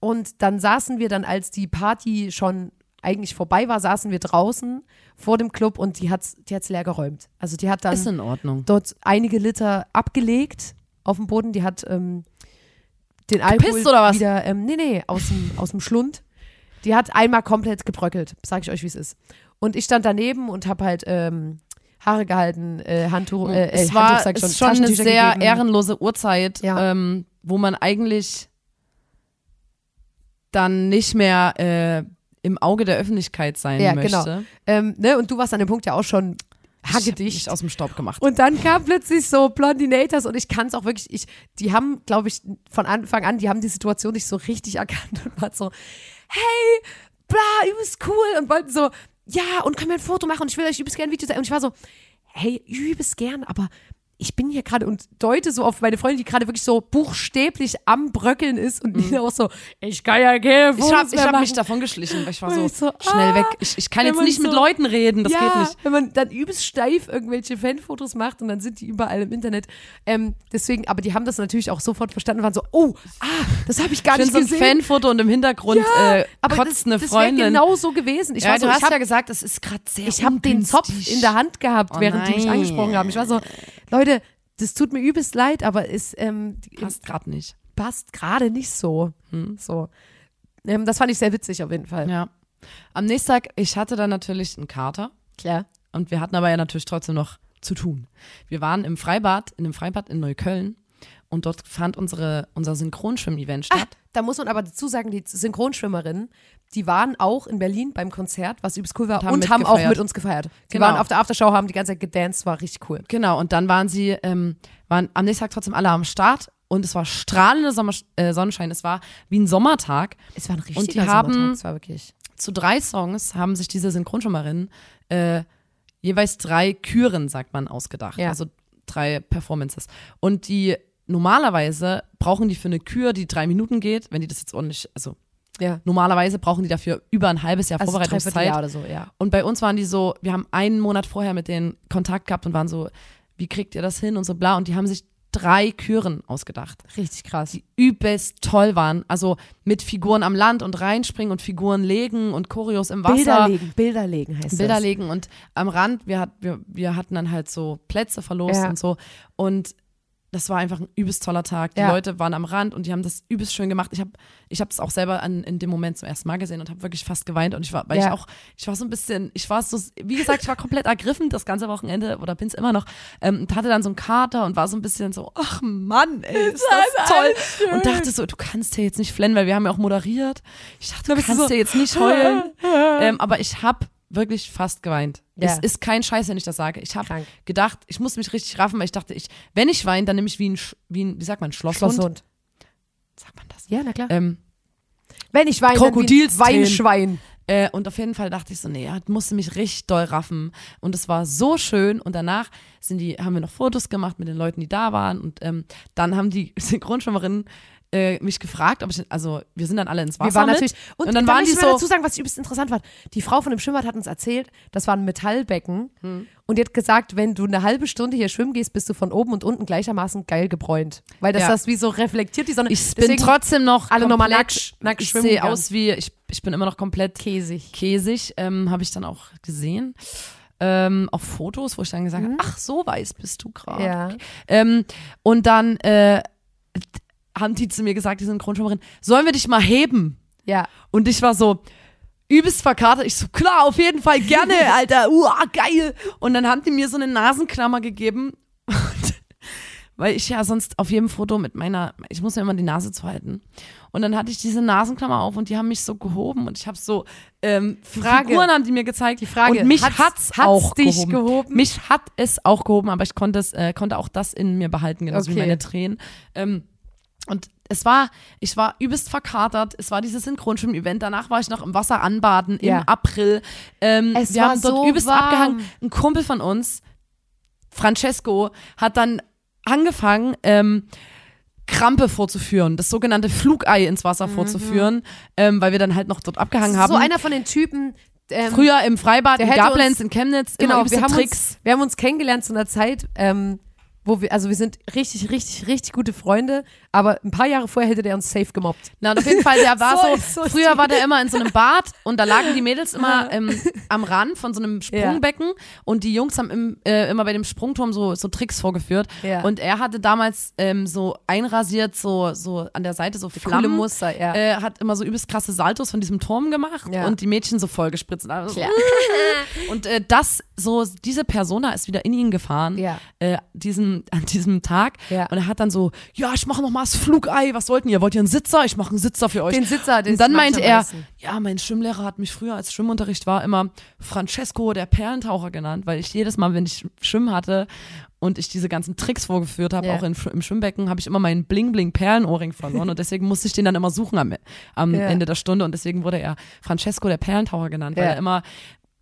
Und dann saßen wir dann, als die Party schon eigentlich vorbei war, saßen wir draußen vor dem Club und die hat's, die hat's leer geräumt. Also die hat dann Ist in Ordnung. dort einige Liter abgelegt auf dem Boden. Die hat ähm, den Alkohol Gepisst oder was? wieder, ähm, nee, nee, aus dem, aus dem Schlund. Die hat einmal komplett gebröckelt, sag ich euch, wie es ist. Und ich stand daneben und habe halt ähm, Haare gehalten, äh, Handtuch, äh, es war Handtuch, sag ich es ist schon eine sehr gegeben. ehrenlose Uhrzeit, Ja. ähm, wo man eigentlich dann nicht mehr äh, im Auge der Öffentlichkeit sein Ja, möchte. genau. Ähm, ne, und du warst an dem Punkt ja auch schon Ich hab hagedicht. mich aus dem Staub gemacht. Und dann kam plötzlich so Blondinators und ich kann es auch wirklich, ich, die haben, glaube ich, von Anfang an, die haben die Situation nicht so richtig erkannt und waren so, hey, bla, übelst cool und wollten so, ja, und können wir ein Foto machen und ich will euch übelst gerne ein Video zeigen. Und ich war so, hey, übelst gern, aber ich bin hier gerade und deute so auf meine Freundin, die gerade wirklich so buchstäblich am Bröckeln ist und Nina auch so, ich kann ja Mhm. Ich habe ich hab mich davon geschlichen, weil ich war so, ich so, schnell ah, weg. Ich, ich kann jetzt nicht mit so- Leuten reden, das ja, geht nicht. wenn man dann übelst steif irgendwelche Fanfotos macht und dann sind die überall im Internet. Ähm, deswegen, aber die haben das natürlich auch sofort verstanden und waren so, oh, ah, das habe ich gar Schön nicht so ein gesehen. Fanfoto und im Hintergrund äh, aber kotzt das, eine das wäre Freundin. genau so gewesen. Ich ja, war so, du ich hast hab, ja gesagt, das ist gerade sehr ich habe den Zopf in der Hand gehabt, Oh während die mich nein. angesprochen haben. Ich war so, Leute, das tut mir übelst leid, aber es ähm, Passt gerade nicht. passt gerade nicht so. Hm. So. Ähm, das fand ich sehr witzig auf jeden Fall. Ja. Am nächsten Tag, ich hatte dann natürlich einen Kater Klar. und wir hatten aber ja natürlich trotzdem noch zu tun. Wir waren im Freibad, in einem Freibad in Neukölln und dort fand unsere, unser Synchronschwimm-Event Ah, statt. Da muss man aber dazu sagen, die Synchronschwimmerinnen, die waren auch in Berlin beim Konzert, was übelst cool war, Und haben und haben auch mit uns gefeiert. Die Genau. waren auf der Aftershow, haben die ganze Zeit gedanced, war richtig cool. Genau, und dann waren sie, ähm, waren am nächsten Tag trotzdem alle am Start und es war strahlender Sommer, äh, Sonnenschein. Es war wie ein Sommertag. Es war ein richtiger Und die haben- Sommertag, es war wirklich. Zu drei Songs haben sich diese Synchronschwimmerinnen äh, jeweils drei Küren, sagt man, ausgedacht. Ja. Also drei Performances. Und die normalerweise brauchen die für eine Kür, die drei Minuten geht, wenn die das jetzt ordentlich, also Ja. normalerweise brauchen die dafür über ein halbes Jahr Also Vorbereitungszeit. Dreivierteljahr oder so, ja. Und bei uns waren die so, wir haben einen Monat vorher mit denen Kontakt gehabt und waren so, wie kriegt ihr das hin und so bla. Und die haben sich drei Küren ausgedacht, Richtig krass. die übelst toll waren. Also mit Figuren am Land und reinspringen und Figuren legen und Choreos im Wasser. Bilder legen, Bilder legen heißt Bilder das. legen und am Rand, wir, hat, wir, wir hatten dann halt so Plätze verlost Ja. und so. Und das war einfach ein übelst toller Tag. Die Ja. Leute waren am Rand und die haben das übelst schön gemacht. Ich habe ich es auch selber an, in dem Moment zum ersten Mal gesehen und habe wirklich fast geweint. Und ich war, weil Ja. ich auch, ich war so ein bisschen, ich war so, wie gesagt, ich war komplett ergriffen das ganze Wochenende oder bin es immer noch. Ähm, und hatte dann so einen Kater und war so ein bisschen so, ach Mann, ey, ist das toll. Und dachte so, du kannst hier jetzt nicht flennen, weil wir haben ja auch moderiert. Ich dachte, du kannst so, hier jetzt nicht heulen. ähm, aber ich habe wirklich fast geweint. Ja. Es ist kein Scheiß, wenn ich das sage. Ich habe gedacht, ich muss mich richtig raffen, weil ich dachte, ich, wenn ich weine, dann nehme ich wie ein, wie ein wie sagt man, Schlosshund. Schlosshund. Sagt man das? Ja, na klar. Ähm, Wenn ich weine, dann wie ein. Weinschwein. äh, und auf jeden Fall dachte ich so, nee, ja, musste mich richtig doll raffen. Und es war so schön. Und danach sind die, haben wir noch Fotos gemacht mit den Leuten, die da waren. Und ähm, dann haben die Synchronschwimmerinnen äh, mich gefragt, ob ich, also wir sind dann alle ins Wasser Wir waren mit. natürlich, und, und dann da waren die ich so, dazu sagen, was übelst interessant war. Die Frau von dem Schwimmbad hat uns erzählt, das war ein Metallbecken Hm. und die hat gesagt, wenn du eine halbe Stunde hier schwimmen gehst, bist du von oben und unten gleichermaßen geil gebräunt. Weil das Ja. das wie so reflektiert die Sonne. ich bin Deswegen trotzdem noch alle komplett- nackt, nackt ich schwimmen sehe gegangen. aus wie, ich, ich bin immer noch komplett käsig. käsig, ähm, habe ich dann auch gesehen. Ähm, auf Fotos, wo ich dann gesagt habe, ach, so weiß bist du gerade. Mhm. Ja. Ähm, und dann äh, haben die zu mir gesagt, die Synchronschwimmerin, sollen wir dich mal heben? Ja. Und ich war so übelst verkatert. Ich so, klar, auf jeden Fall, gerne, Alter. Uah, geil. Und dann haben die mir so eine Nasenklammer gegeben. Und, weil ich ja sonst auf jedem Foto mit meiner, ich muss ja immer die Nase zuhalten. Und dann hatte ich diese Nasenklammer auf und die haben mich so gehoben und ich habe so ähm, Frage. Figuren haben die mir gezeigt. Die Frage, und mich hat's- hat's, hat's auch dich gehoben. gehoben? Mich hat es auch gehoben, aber ich konnte es, äh, konnte auch das in mir behalten, genauso wie Okay. meine Tränen. Ähm, und es war, ich war übelst verkatert. Es war dieses Synchronschwimm-Event. Danach war ich noch im Wasser anbaden im Ja. April. Ähm, Es wir war haben dort so übelst warm. abgehangen. Ein Kumpel von uns, Francesco, hat dann angefangen, ähm, Krampe vorzuführen, das sogenannte Flugei ins Wasser vorzuführen, ähm, weil wir dann halt noch dort abgehangen haben. Mhm. So einer von den Typen. Ähm, Früher im Freibad der in Gablenz, in Chemnitz, genau, wir haben, Tricks. uns, wir haben uns kennengelernt zu einer Zeit, ähm, wo wir, also wir sind richtig, richtig, richtig gute Freunde, aber ein paar Jahre vorher hätte der uns safe gemobbt. Na, und auf jeden Fall, der war So so, so früher die- war der immer in so einem Bad und da lagen die Mädels immer ähm, am Rand von so einem Sprungbecken und die Jungs haben im, äh, immer bei dem Sprungturm so, so Tricks vorgeführt. Ja. Und er hatte damals ähm, so einrasiert, so, so an der Seite so Coole Flammen. Muster, ja. Äh, hat immer so übelst krasse Saltos von diesem Turm gemacht Ja. und die Mädchen so vollgespritzt. Und, alles so, Klar. und äh, das, so, diese Persona ist wieder in ihn gefahren, Ja. äh, diesen, an diesem Tag. Ja. Und er hat dann so, ja, ich mache noch das Flugei, was wollten ihr? Wollt ihr einen Sitzer? Ich mache einen Sitzer für euch. Den Sitzer, den und dann meinte er, meisten. ja, mein Schwimmlehrer hat mich früher, als Schwimmunterricht war, immer Francesco, der Perlentaucher genannt, weil ich jedes Mal, wenn ich Schwimmen hatte und ich diese ganzen Tricks vorgeführt habe, Ja. auch in, im Schwimmbecken, habe ich immer meinen Bling-Bling-Perlenohrring verloren und deswegen musste ich den dann immer suchen am, am Ja. Ende der Stunde und deswegen wurde er Francesco, der Perlentaucher genannt, weil Ja. er immer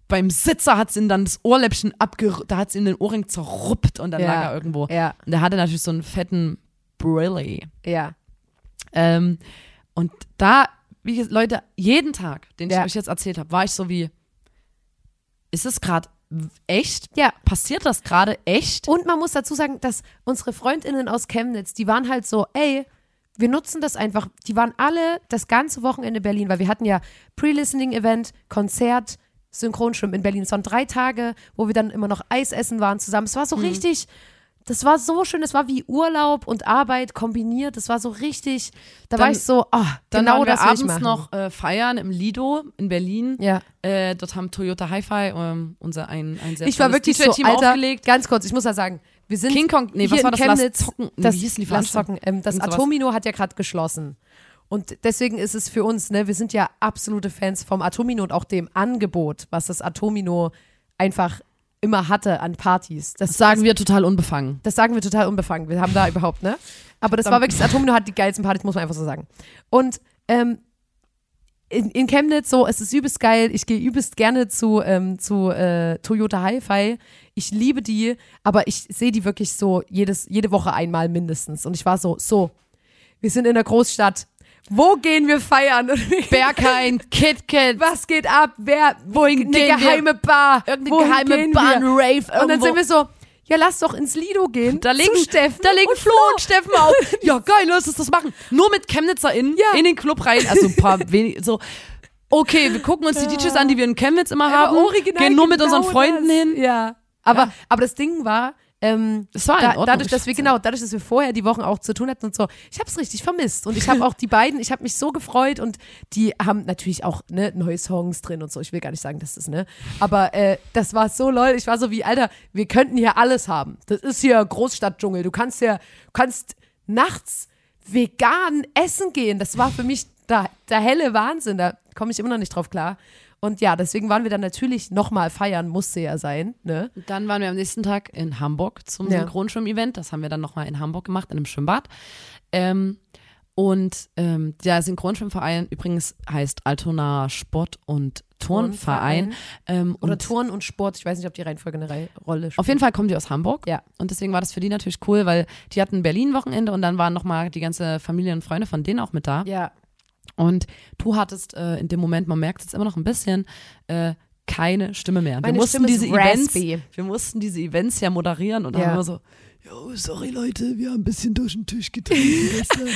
beim Sitzer hat sie ihm dann das Ohrläppchen abger... Da hat sie ihm den Ohrring zerruppt und dann lag er irgendwo. Und der hatte natürlich so einen fetten Brilli. ja. Ähm, und da, wie gesagt, Leute, jeden Tag, den Ja. ich euch jetzt erzählt habe, war ich so wie, ist es gerade echt? Ja. Passiert das gerade echt? Und man muss dazu sagen, dass unsere Freundinnen aus Chemnitz, die waren halt so, ey, wir nutzen das einfach. Die waren alle das ganze Wochenende in Berlin, weil wir hatten ja Pre-Listening-Event, Konzert, Synchronschwimmen in Berlin. Es waren drei Tage, wo wir dann immer noch Eis essen waren zusammen. Es war so richtig, das war so schön. Es war wie Urlaub und Arbeit kombiniert. Das war so richtig, da war Dann- ich so, ah, Dann genau waren wir das abends machen. noch äh, feiern im Lido in Berlin. Ja. Äh, dort haben Toyota Hi-Fi ähm, unser ein, ein sehr Ich war wirklich so, Alter, aufgelegt. ganz kurz, ich muss ja sagen, wir sind King Kong, nee, was war in das? Chemnitz, zocken. Nee, das, wie hießen die zocken. Ähm, das. Atomino hat ja gerade geschlossen. Und deswegen ist es für uns, ne, wir sind ja absolute Fans vom Atomino und auch dem Angebot, was das Atomino einfach immer hatte an Partys. Das, Das sagen wir total unbefangen. das sagen wir total unbefangen. Wir haben da überhaupt, ne? Aber das war wirklich, das Atomino hat die geilsten Partys, muss man einfach so sagen. Und ähm, in, in Chemnitz, so, es ist übelst geil. Ich gehe übelst gerne zu, ähm, zu äh, Toyota Hi-Fi. Ich liebe die, aber ich sehe die wirklich so jedes, jede Woche einmal mindestens. Und ich war so, so, wir sind in der Großstadt. Wo gehen wir feiern? Berghain, KitKat, was geht ab? Wer? Wohin eine gehen wir? geheime Bar. irgendeine Wohin geheime Bar, ein Rave Und dann irgendwo. sind wir so, ja, lass doch ins Lido gehen. Da liegen, zu Steffen. da liegen und Flo und Steffen auf. Ja, geil, lass uns das machen. Nur mit ChemnitzerInnen Ja. in den Club rein. Also ein paar wenig, so. Okay, wir gucken uns die DJs an, die wir in Chemnitz immer haben. Aber original Gehen nur mit genau unseren Freunden das. hin. Ja. Aber, aber das Ding war, ähm, Es war da, Ordnung, dadurch, dass wir genau, dadurch, dass wir vorher die Wochen auch zu tun hatten und so, ich habe es richtig vermisst und ich habe auch die beiden, ich habe mich so gefreut und die haben natürlich auch ne, neue Songs drin und so. Ich will gar nicht sagen, dass das ne, aber äh, das war so lol. Ich war so wie Alter, wir könnten hier alles haben. Das ist hier Großstadtdschungel. Du kannst ja, du kannst nachts vegan essen gehen. Das war für mich der, der helle Wahnsinn. Da komme ich immer noch nicht drauf klar. Und ja, deswegen waren wir dann natürlich nochmal feiern, musste ja sein. Ne? Dann waren wir am nächsten Tag in Hamburg zum Ja. Synchronschwimm-Event. Das haben wir dann nochmal in Hamburg gemacht, in einem Schwimmbad. Ähm, und ähm, der Synchronschwimmverein übrigens heißt Altona Sport- und Turnverein. Ähm, Oder und Turn und Sport. Ich weiß nicht, ob die Reihenfolge eine Rolle spielt. Auf jeden Fall kommen die aus Hamburg. Ja. Und deswegen war das für die natürlich cool, weil die hatten Berlin-Wochenende und dann waren nochmal die ganze Familie und Freunde von denen auch mit da. Ja. Und du hattest äh, in dem Moment, man merkt es jetzt immer noch ein bisschen, äh, keine Stimme mehr. Meine wir mussten Stimme diese Events, raspy. wir mussten diese Events ja moderieren und Ja. dann immer so, Jo, sorry Leute, wir haben ein bisschen durch den Tisch getrunken gestern.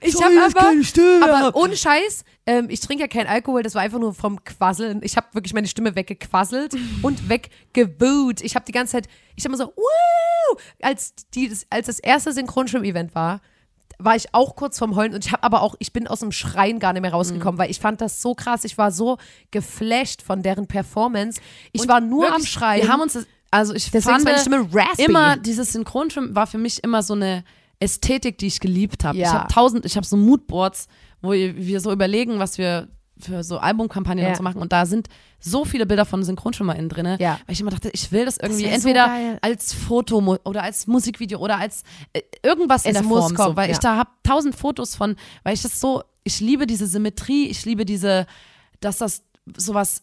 Ich habe aber, keine Stimme aber hab. ohne Scheiß, ähm, ich trinke ja keinen Alkohol, das war einfach nur vom Quasseln. Ich habe wirklich meine Stimme weggequasselt und weggewoot. Ich habe die ganze Zeit, ich habe immer so, Woo! als, die, das, als das erste Synchronschwimm-Event war, war ich auch kurz vorm Heulen und ich habe aber auch, ich bin aus dem Schreien gar nicht mehr rausgekommen, Mhm. weil ich fand das so krass. Ich war so geflasht von deren Performance. Ich war nur am Wirklich, Schreien. Wir haben uns, das, also ich Deswegen fand ist meine Stimme raspy. immer, dieses Synchronschwimmen war für mich immer so eine Ästhetik, die ich geliebt habe. Ich Ja. habe tausend, ich habe so Moodboards, wo wir so überlegen, was wir für so Albumkampagnen Ja. so machen. Und da sind so viele Bilder von SynchronschwimmerInnen drin, Ja. weil ich immer dachte, ich will das irgendwie so entweder geil. als Foto oder als Musikvideo oder als äh, irgendwas in Es der muss Form, so, kommen, weil ja. ich da habe tausend Fotos von, weil ich das so, ich liebe diese Symmetrie, ich liebe diese, dass das sowas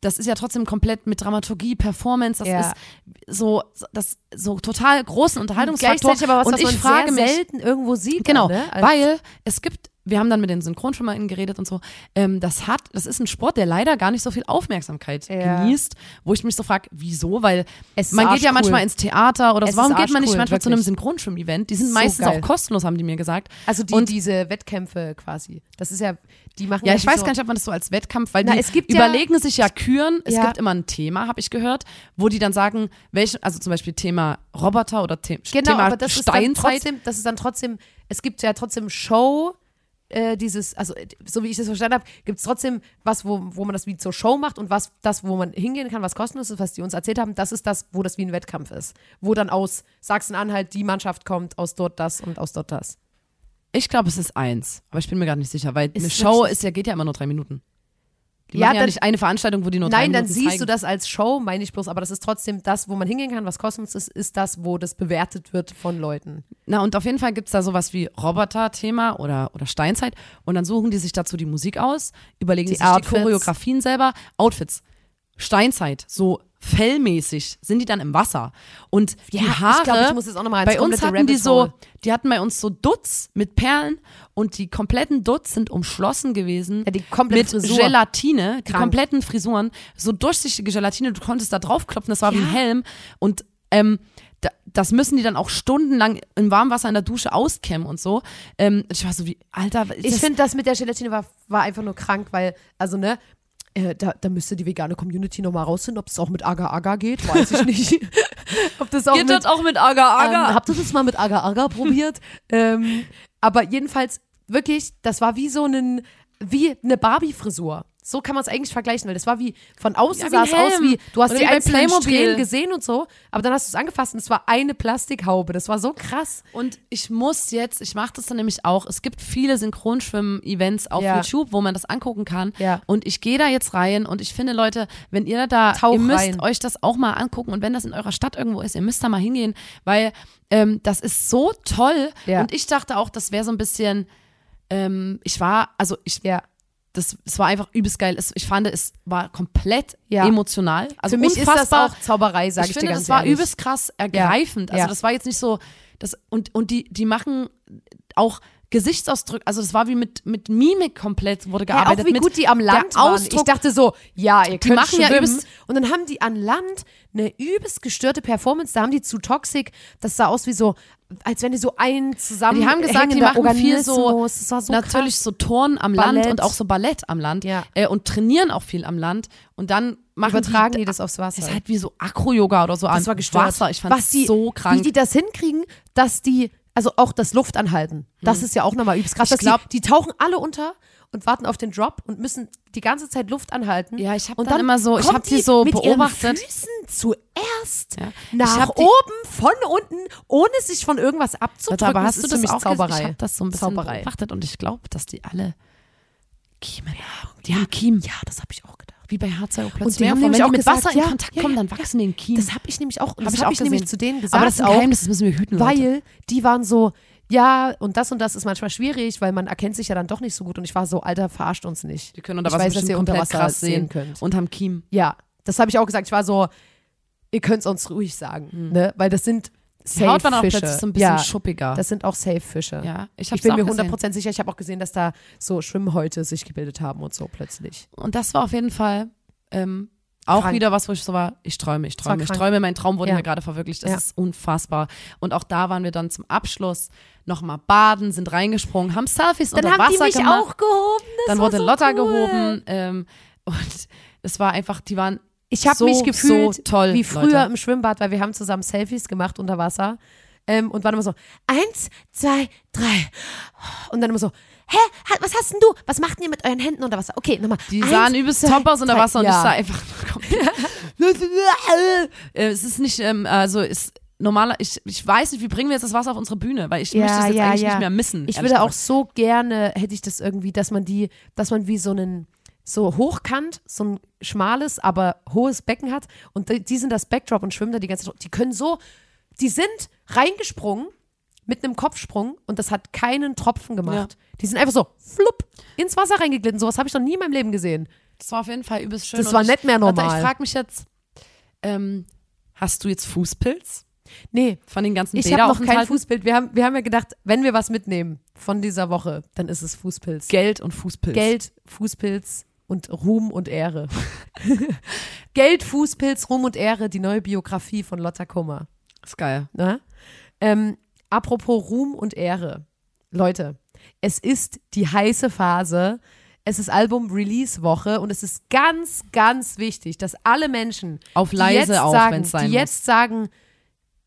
das ist ja trotzdem komplett mit Dramaturgie, Performance, das Ja. ist so, das so total großen Unterhaltungsfaktor. Gleichzeitig aber was, und was ich man frage sehr mich, selten irgendwo sieht. genau, dann, ne? Weil es gibt, wir haben dann mit den SynchronschwimmerInnen geredet und so, ähm, das hat, das ist ein Sport, der leider gar nicht so viel Aufmerksamkeit Ja. genießt, wo ich mich so frage, wieso, weil ist man geht ja arschcool. manchmal ins Theater oder so, warum ist geht man nicht arschcool, manchmal zu einem wirklich. Synchronschwimm-Event? Die sind So meistens geil. auch kostenlos, haben die mir gesagt. Also die, Und- diese Wettkämpfe quasi. Das ist ja, die machen Ja, ich die weiß so, gar nicht, ob man das so als Wettkampf, weil Na, die es gibt ja- überlegen sich ja Küren. Es Ja. gibt immer ein Thema, habe ich gehört, wo die dann sagen, welche, also zum Beispiel Thema Roboter oder The Genau, Thema aber das ist dann Steinzeit. trotzdem, das ist dann trotzdem, es gibt ja trotzdem Show, äh, dieses, also äh, so wie ich das verstanden habe, gibt es trotzdem was, wo, wo man das wie zur Show macht und was, das, wo man hingehen kann, was kostenlos ist, was die uns erzählt haben, das ist das, wo das wie ein Wettkampf ist. Wo dann aus Sachsen-Anhalt die Mannschaft kommt, aus dort das und aus dort das. Ich glaube, es ist eins, aber ich bin mir gar nicht sicher, weil eine es Show ist ja, geht ja immer nur drei Minuten. Die Ja, machen ja dann- nicht eine Veranstaltung, wo die nur Nein, dann siehst zeigen. du das als Show, meine ich bloß, aber das ist trotzdem das, wo man hingehen kann, was kostenlos ist, ist das, wo das bewertet wird von Leuten. Na, und auf jeden Fall gibt es da sowas wie Roboter-Thema oder, oder Steinzeit und dann suchen die sich dazu die Musik aus, überlegen Die sich Outfits. die Choreografien selber, Outfits. Steinzeit, so fellmäßig, sind die dann im Wasser. Und die Haare, ich glaube, ich muss jetzt auch noch mal bei uns hatten die Rabbit so, Hole. die hatten bei uns so Dutz mit Perlen und die kompletten Dutz sind umschlossen gewesen Ja, die mit Frisur. Gelatine, die Krank. kompletten Frisuren, so durchsichtige Gelatine, du konntest da draufklopfen, das war wie ein Ja. Helm und ähm, da, das müssen die dann auch stundenlang im Warmwasser in der Dusche auskämmen und so. Ähm, ich war so wie, Alter, Ich finde, das mit der Gelatine war, war einfach nur krank, weil, also, ne, äh, da, da müsste die vegane Community nochmal rausfinden, ob es auch mit Agar Agar geht, weiß ich nicht. ob das auch geht mit, das auch mit Agar Agar? Ähm, habt ihr das mal mit Agar Agar probiert? ähm, aber jedenfalls, wirklich, das war wie so ein, wie eine Barbie-Frisur. So kann man es eigentlich vergleichen, weil das war wie, von außen Ja, sah es aus wie, du hast Oder die einzelnen Playmobil. Strähnen gesehen und so, aber dann hast du es angefasst und es war eine Plastikhaube. Das war so krass. Und ich muss jetzt, ich mache das dann nämlich auch, es gibt viele Synchronschwimmen-Events auf Ja. YouTube, wo man das angucken kann. Ja. Und ich gehe da jetzt rein und ich finde, Leute, wenn ihr da, Tauch ihr müsst rein. euch das auch mal angucken und wenn das in eurer Stadt irgendwo ist, ihr müsst da mal hingehen, weil ähm, das ist so toll. Ja. Und ich dachte auch, das wäre so ein bisschen, ähm, ich war, also ich, Ja. Das, es war einfach übelst geil. Es, ich fand, es war komplett Ja. emotional. Also Für mich unfassbar. ist das auch Zauberei, sag ich, ich dir finde, ganz das war ehrlich. übelst krass ergreifend. Also Ja. das war jetzt nicht so, das, und, und die, die machen auch Gesichtsausdrücke, also das war wie mit, mit Mimik komplett wurde Ja, gearbeitet. auch wie mit gut die am Land waren. Ich dachte so, ja, ihr könnt machen ja schwimmen. übelst- und dann haben die an Land eine übelst gestörte Performance. Da haben die zu Toxic. Das sah aus wie so, als wenn die so ein zusammen die haben gesagt, die machen viel so, Organismus. Das war so natürlich krass. so Turnen am Land Ballett. und auch so Ballett am Land Ja. äh, und trainieren auch viel am Land und dann machen Übertragen die, die das aufs Wasser. Das ist halt wie so Akro-Yoga oder so das am war gestört. Wasser. Ich fand Was die, so krank. Wie die das hinkriegen, dass die, also auch das Luftanhalten, das ist ja auch nochmal übelst krass. Ich dass glaub- die, die tauchen alle unter und warten auf den Drop und müssen die ganze Zeit Luft anhalten. Ja, ich hab und dann immer so- ich kommt hab die so mit beobachtet. Ihren Füßen zuerst Ja. Ich nach hab die- oben, von unten, ohne sich von irgendwas abzudrücken. Aber hast das du ist das mich auch? Zauberei. Ich habe das so ein bisschen Zauberei. beobachtet und ich glaube, dass die alle Kiemen haben. Die haben Kiemen. Ja, das habe ich auch gedacht. Wie bei H2O Und die haben nämlich auch mit gesagt, Wasser in ja, Kontakt ja, kommen, dann wachsen den Kiemen. Das habe ich nämlich auch, das ich habe auch ich nämlich zu denen gesagt. Aber das ist ein auch, Geheimnis, das müssen wir hüten, Leute. Weil die waren so, ja, und das und das ist manchmal schwierig, weil man erkennt sich ja dann doch nicht so gut. Und ich war so, Alter, verarscht uns nicht. Die können unter ich Wasser weiß, dass ihr unter Wasser krass sehen könnt. und haben Kiemen. Ja, das habe ich auch gesagt. Ich war so, ihr könnt es uns ruhig sagen, ne? Weil das sind Die safe Haut war auch Fische. plötzlich so ein bisschen ja, schuppiger. das sind auch safe Fische. ja, ich, Ich bin mir gesehen. 100% sicher. Ich habe auch gesehen, dass da so Schwimmhäute sich gebildet haben und so plötzlich. Und das war auf jeden Fall ähm, auch Krank. wieder was, wo ich so war, ich träume, ich träume, ich träume, mein Traum wurde Ja. mir gerade verwirklicht. Das Ja. ist unfassbar. Und auch da waren wir dann zum Abschluss nochmal baden, sind reingesprungen, haben Selfies Dann unter haben die Wasser mich gemacht. auch gehoben. Das dann wurde so Lotta cool. gehoben ähm, und es war einfach, die waren Ich habe so, mich gefühlt so toll, wie früher Leute. im Schwimmbad, weil wir haben zusammen Selfies gemacht unter Wasser ähm, und waren immer so eins, zwei, drei und dann immer so hä, was hast denn du? Was macht denn ihr mit euren Händen unter Wasser? Okay, nochmal. Die Eins, sahen übelst zwei, top aus unter drei. Wasser und ja. ich sah einfach. Äh, es ist nicht, ähm, also ist normaler, ich, ich weiß nicht, wie bringen wir jetzt das Wasser auf unsere Bühne, weil ich Ja, möchte es jetzt ja, eigentlich ja. nicht mehr missen. Ich würde auch gesagt. so gerne, hätte ich das irgendwie, dass man die, dass man wie so einen, so hochkant, so ein schmales, aber hohes Becken hat und die, die sind das Backdrop und schwimmen da die ganze Zeit. Die können so, die sind reingesprungen mit einem Kopfsprung und das hat keinen Tropfen gemacht. Die sind einfach so, flupp, ins Wasser reingeglitten. Sowas habe ich noch nie in meinem Leben gesehen. Das war auf jeden Fall übelst schön. Das war ich, nicht mehr Warte, normal. ich frage mich jetzt, ähm, hast du jetzt Fußpilz Nee, von den ganzen ich habe noch kein? Fußbild. Wir haben, wir haben ja gedacht, wenn wir was mitnehmen von dieser Woche, dann ist es Fußpilz. Geld und Fußpilz. Geld, Fußpilz und Ruhm und Ehre. Geld, Fußpilz, Ruhm und Ehre, die neue Biografie von Lotta Kummer. Ist geil. Ne? Ähm, apropos Ruhm und Ehre. Leute, es ist die heiße Phase. Es ist Album-Release-Woche und es ist ganz, ganz wichtig, dass alle Menschen, Auf leise auch, sagen, wenn's sein die jetzt sagen,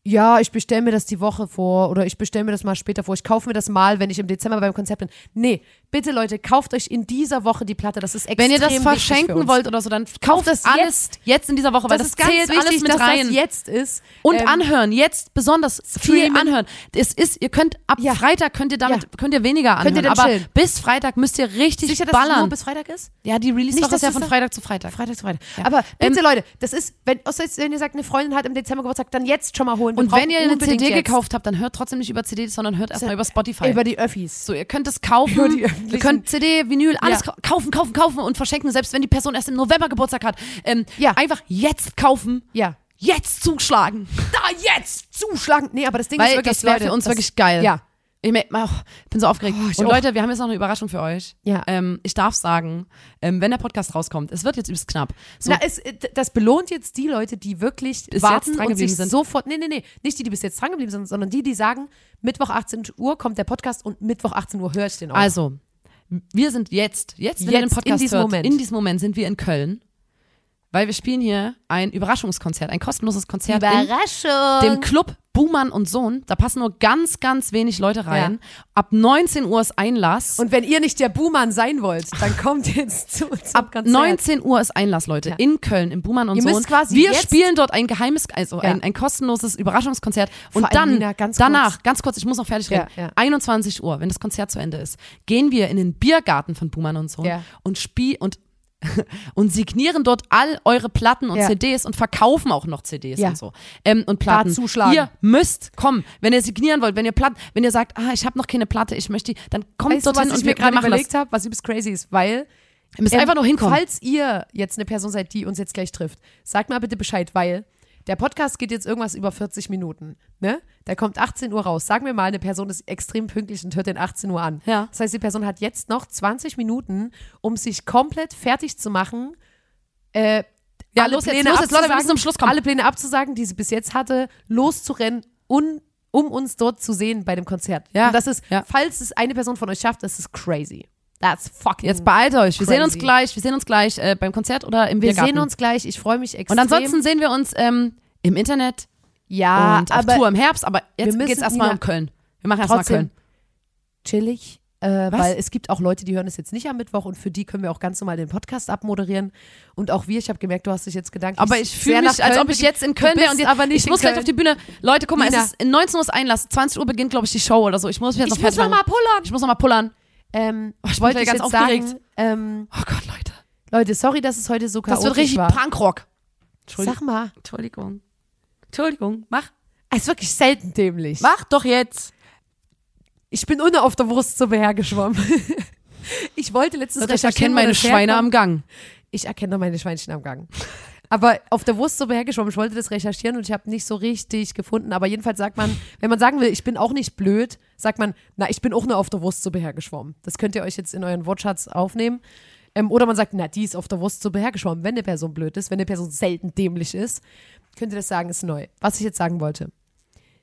ja, ich bestelle mir das die Woche vor oder ich bestelle mir das mal später vor. Ich kaufe mir das mal, wenn ich im Dezember beim Konzert bin. Nee, bitte Leute, kauft euch in dieser Woche die Platte. Das ist extrem Wenn ihr das wichtig verschenken wollt oder so, dann kauft das alles jetzt, in dieser Woche, weil das, das, ist ganz zählt wichtig, alles mit dass rein. das jetzt ist. Und Ähm, anhören, jetzt besonders viel streamen. anhören. Es ist, ihr könnt ab Ja. Freitag könnt ihr damit, Ja. könnt ihr weniger anhören, Könnt ihr aber chillen. bis Freitag müsst ihr richtig Sicher, dass es ballern. nur bis Freitag ist? ja, die Release Nicht, ist ja es von Freitag zu Freitag. Freitag zu Freitag. Ja. Aber bitte, Ähm, Leute, das ist, wenn, jetzt, wenn ihr sagt, eine Freundin hat im Dezember Geburtstag, dann jetzt schon mal holen. Wir Und wenn ihr eine CD jetzt. gekauft habt, dann hört trotzdem nicht über CD, sondern hört erstmal über Spotify. Über die Öffis. so, ihr könnt es kaufen. Über die öffentlichen. können CD, Vinyl, alles Ja. kau- kaufen, kaufen, kaufen und verschenken, selbst wenn die Person erst im November Geburtstag hat. Ähm, Ja. Einfach jetzt kaufen, ja. jetzt zuschlagen. Da jetzt zuschlagen. Nee, aber das Ding Weil ist wirklich, das wäre für uns wirklich geil. Ja. Ich bin so aufgeregt. Oh, und auch. Leute, wir haben jetzt noch eine Überraschung für euch. Ja. Ähm, ich darf sagen, ähm, wenn der Podcast rauskommt, es wird jetzt übelst knapp. So, Na, es, äh, das belohnt jetzt die Leute, die wirklich Bis warten jetzt dran und sich sind. sofort, nee, nee, nee, nicht die, die bis jetzt dran geblieben sind, sondern die, die sagen, Mittwoch 18 Uhr kommt der Podcast und Mittwoch 18 Uhr höre ich den auch. also, wir sind jetzt, jetzt, wenn ihr den Jetzt, Podcast in diesem hört, Moment. in diesem Moment sind wir in Köln, weil wir spielen hier ein Überraschungskonzert, ein kostenloses Konzert in Überraschung. dem Club Buhmann und Sohn. Da passen nur ganz, ganz wenig Leute rein. Ab 19 Uhr ist Einlass. und wenn ihr nicht der Buhmann sein wollt, dann kommt jetzt zu uns Ab 19 Uhr ist Einlass, Leute, Ja. in Köln, im Buhmann und Ihr Sohn. Wir spielen dort ein geheimes, also Ja. ein, ein kostenloses Überraschungskonzert. Und Vor allem, dann, Nina, ganz danach, kurz. ganz kurz, ich muss noch fertig reden, Ja, ja. 21 Uhr, wenn das Konzert zu Ende ist, gehen wir in den Biergarten von Buhmann und Sohn Ja. und spielen und und signieren dort all eure Platten und Ja. CDs und verkaufen auch noch CDs Ja. und so. Ähm, und Platten. zuschlagen. Ihr müsst kommen. Wenn ihr signieren wollt, wenn ihr Platten, wenn ihr sagt, ah, ich habe noch keine Platte, ich möchte die, dann kommt Weißt du, dorthin was ich und mir gerade überlegt habe, was übelst crazy ist, weil Ihr müsst ähm, einfach nur hinkommen. Falls ihr jetzt eine Person seid, die uns jetzt gleich trifft, sagt mal bitte Bescheid, weil der Podcast geht jetzt irgendwas über 40 Minuten. Ne? Der kommt 18 Uhr raus. Sagen wir mal, eine Person ist extrem pünktlich und hört den 18 Uhr an. Ja. Das heißt, die Person hat jetzt noch 20 Minuten, um sich komplett fertig zu machen. Äh, Ja, alle los jetzt, Pläne los jetzt, Leute, abzusagen, müssen zum Schluss kommen. Alle Pläne abzusagen, die sie bis jetzt hatte, loszurennen und um uns dort zu sehen bei dem Konzert. Ja, Und das ist, ja. falls es eine Person von euch schafft, das ist crazy. That's fucking Jetzt beeilt euch. Wir Crazy. sehen uns gleich. Wir sehen uns gleich äh, beim Konzert oder im Wir Biergarten. sehen uns gleich. Ich freue mich extrem. Und ansonsten sehen wir uns ähm, im Internet ja, und auf aber Tour im Herbst. Aber jetzt müssen geht's erstmal um Köln. Wir machen erstmal Köln. chillig. Äh, weil es gibt auch Leute, die hören es jetzt nicht am Mittwoch und für die können wir auch ganz normal den Podcast abmoderieren. Und auch wir, ich habe gemerkt, du hast dich jetzt gedanklich Aber ich fühle mich, als ob ich jetzt in Köln wäre und jetzt, aber nicht ich muss gleich auf die Bühne. Leute, guck mal, Nina. es ist in 19 Uhr ist Einlass. 20 Uhr beginnt, glaube ich, die Show oder so. Ich muss mich jetzt noch Ich muss fertig noch mal pullern. Ich muss noch mal pullern. Ähm, Oh, ich wollte ich ganz jetzt aufgeregt. sagen, ähm, Oh Gott, Leute. Leute, sorry, dass es heute so Das chaotisch wird richtig war. Punkrock. Sag mal, Entschuldigung. Entschuldigung. Mach. es ist wirklich selten dämlich. Mach doch jetzt. Ich bin ohne auf der Wurstsuppe hergeschwommen. ich wollte letztens Ich recherchieren, erkenne meine das Schweine herkommt. am Gang. Ich erkenne meine Schweinchen am Gang. Aber auf der Wurstsuppe hergeschwommen. Ich wollte das recherchieren und ich habe nicht so richtig gefunden. Aber jedenfalls sagt man, wenn man sagen will, ich bin auch nicht blöd, sagt man, na, ich bin auch nur auf der Wurstsuppe hergeschwommen. Das könnt ihr euch jetzt in euren Wortschatz aufnehmen. Ähm, oder man sagt, na, die ist auf der Wurstsuppe hergeschwommen. Wenn eine Person blöd ist, wenn eine Person selten dämlich ist, könnt ihr das sagen, ist neu. Was ich jetzt sagen wollte.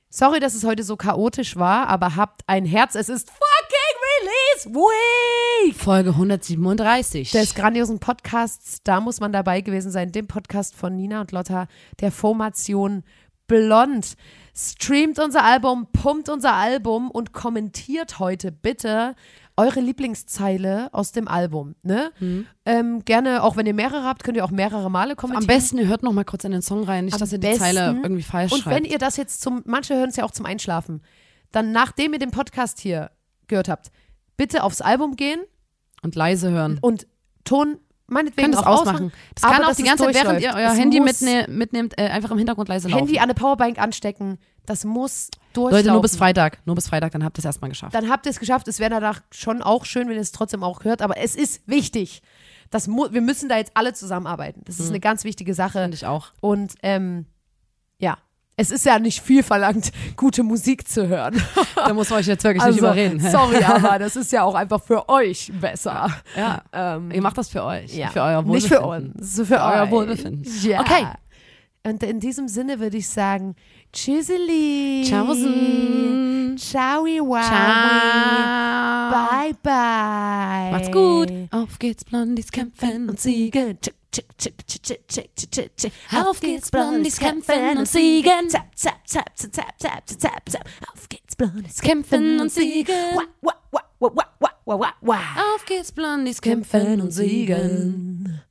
Sorry, dass es heute so chaotisch war, aber habt ein Herz. Es ist fucking Release Week! Folge 137. des grandiosen Podcasts, da muss man dabei gewesen sein, dem Podcast von Nina und Lotta, der Formation Blond. Streamt unser Album, pumpt unser Album und kommentiert heute bitte eure Lieblingszeile aus dem Album. Ne? Ähm, gerne, auch wenn ihr mehrere habt, könnt ihr auch mehrere Male kommentieren. Am besten, ihr hört noch mal kurz in den Song rein, nicht, Am dass ihr die besten. Zeile irgendwie falsch Und schreibt. wenn ihr das jetzt zum, manche hören es ja auch zum Einschlafen, dann nachdem ihr den Podcast hier gehört habt, bitte aufs Album gehen und leise hören. und Ton meinetwegen Könnt es auch ausmachen. Das kann auch die ganze Zeit, während ihr euer Es Handy mitne mitnehmt, äh, einfach im Hintergrund leise laufen. Handy an eine Powerbank anstecken, das muss durchlaufen. Leute, nur bis Freitag. Nur bis Freitag, dann habt ihr es erstmal geschafft. Dann habt ihr es geschafft. Es wäre danach schon auch schön, wenn ihr es trotzdem auch hört, aber es ist wichtig. Das wir müssen da jetzt alle zusammenarbeiten. Das ist eine ganz wichtige Sache. Finde ich auch. Und ähm, ja, es ist ja nicht viel verlangt, gute Musik zu hören. Da muss man euch jetzt wirklich nicht Also, überreden. sorry, aber das ist ja auch einfach für euch besser. Ja. Ähm, Ihr macht das für euch. ja. Für euer Nicht Wohlbefinden. für uns, für, euer euch. Wohlbefinden. Ja. Okay. Und in diesem Sinne würde ich sagen, tschüsseli. Tschaußen. Ciao. Ciao. Bye, bye. Macht's gut. Auf geht's, Blondies kämpfen und siegen. Tschick, tschick, tschick, tschick, tschick, tschick, tschick, tschick. Auf geht's, Blondies kämpfen und siegen. Zap, zap, zap, zap, zap, zap, zap, zap. Auf geht's, Blondies Kämpfen und siegen. Wah, wah, wah, wah, wah, wah, wah, wah. Auf geht's, Blondies kämpfen und siegen.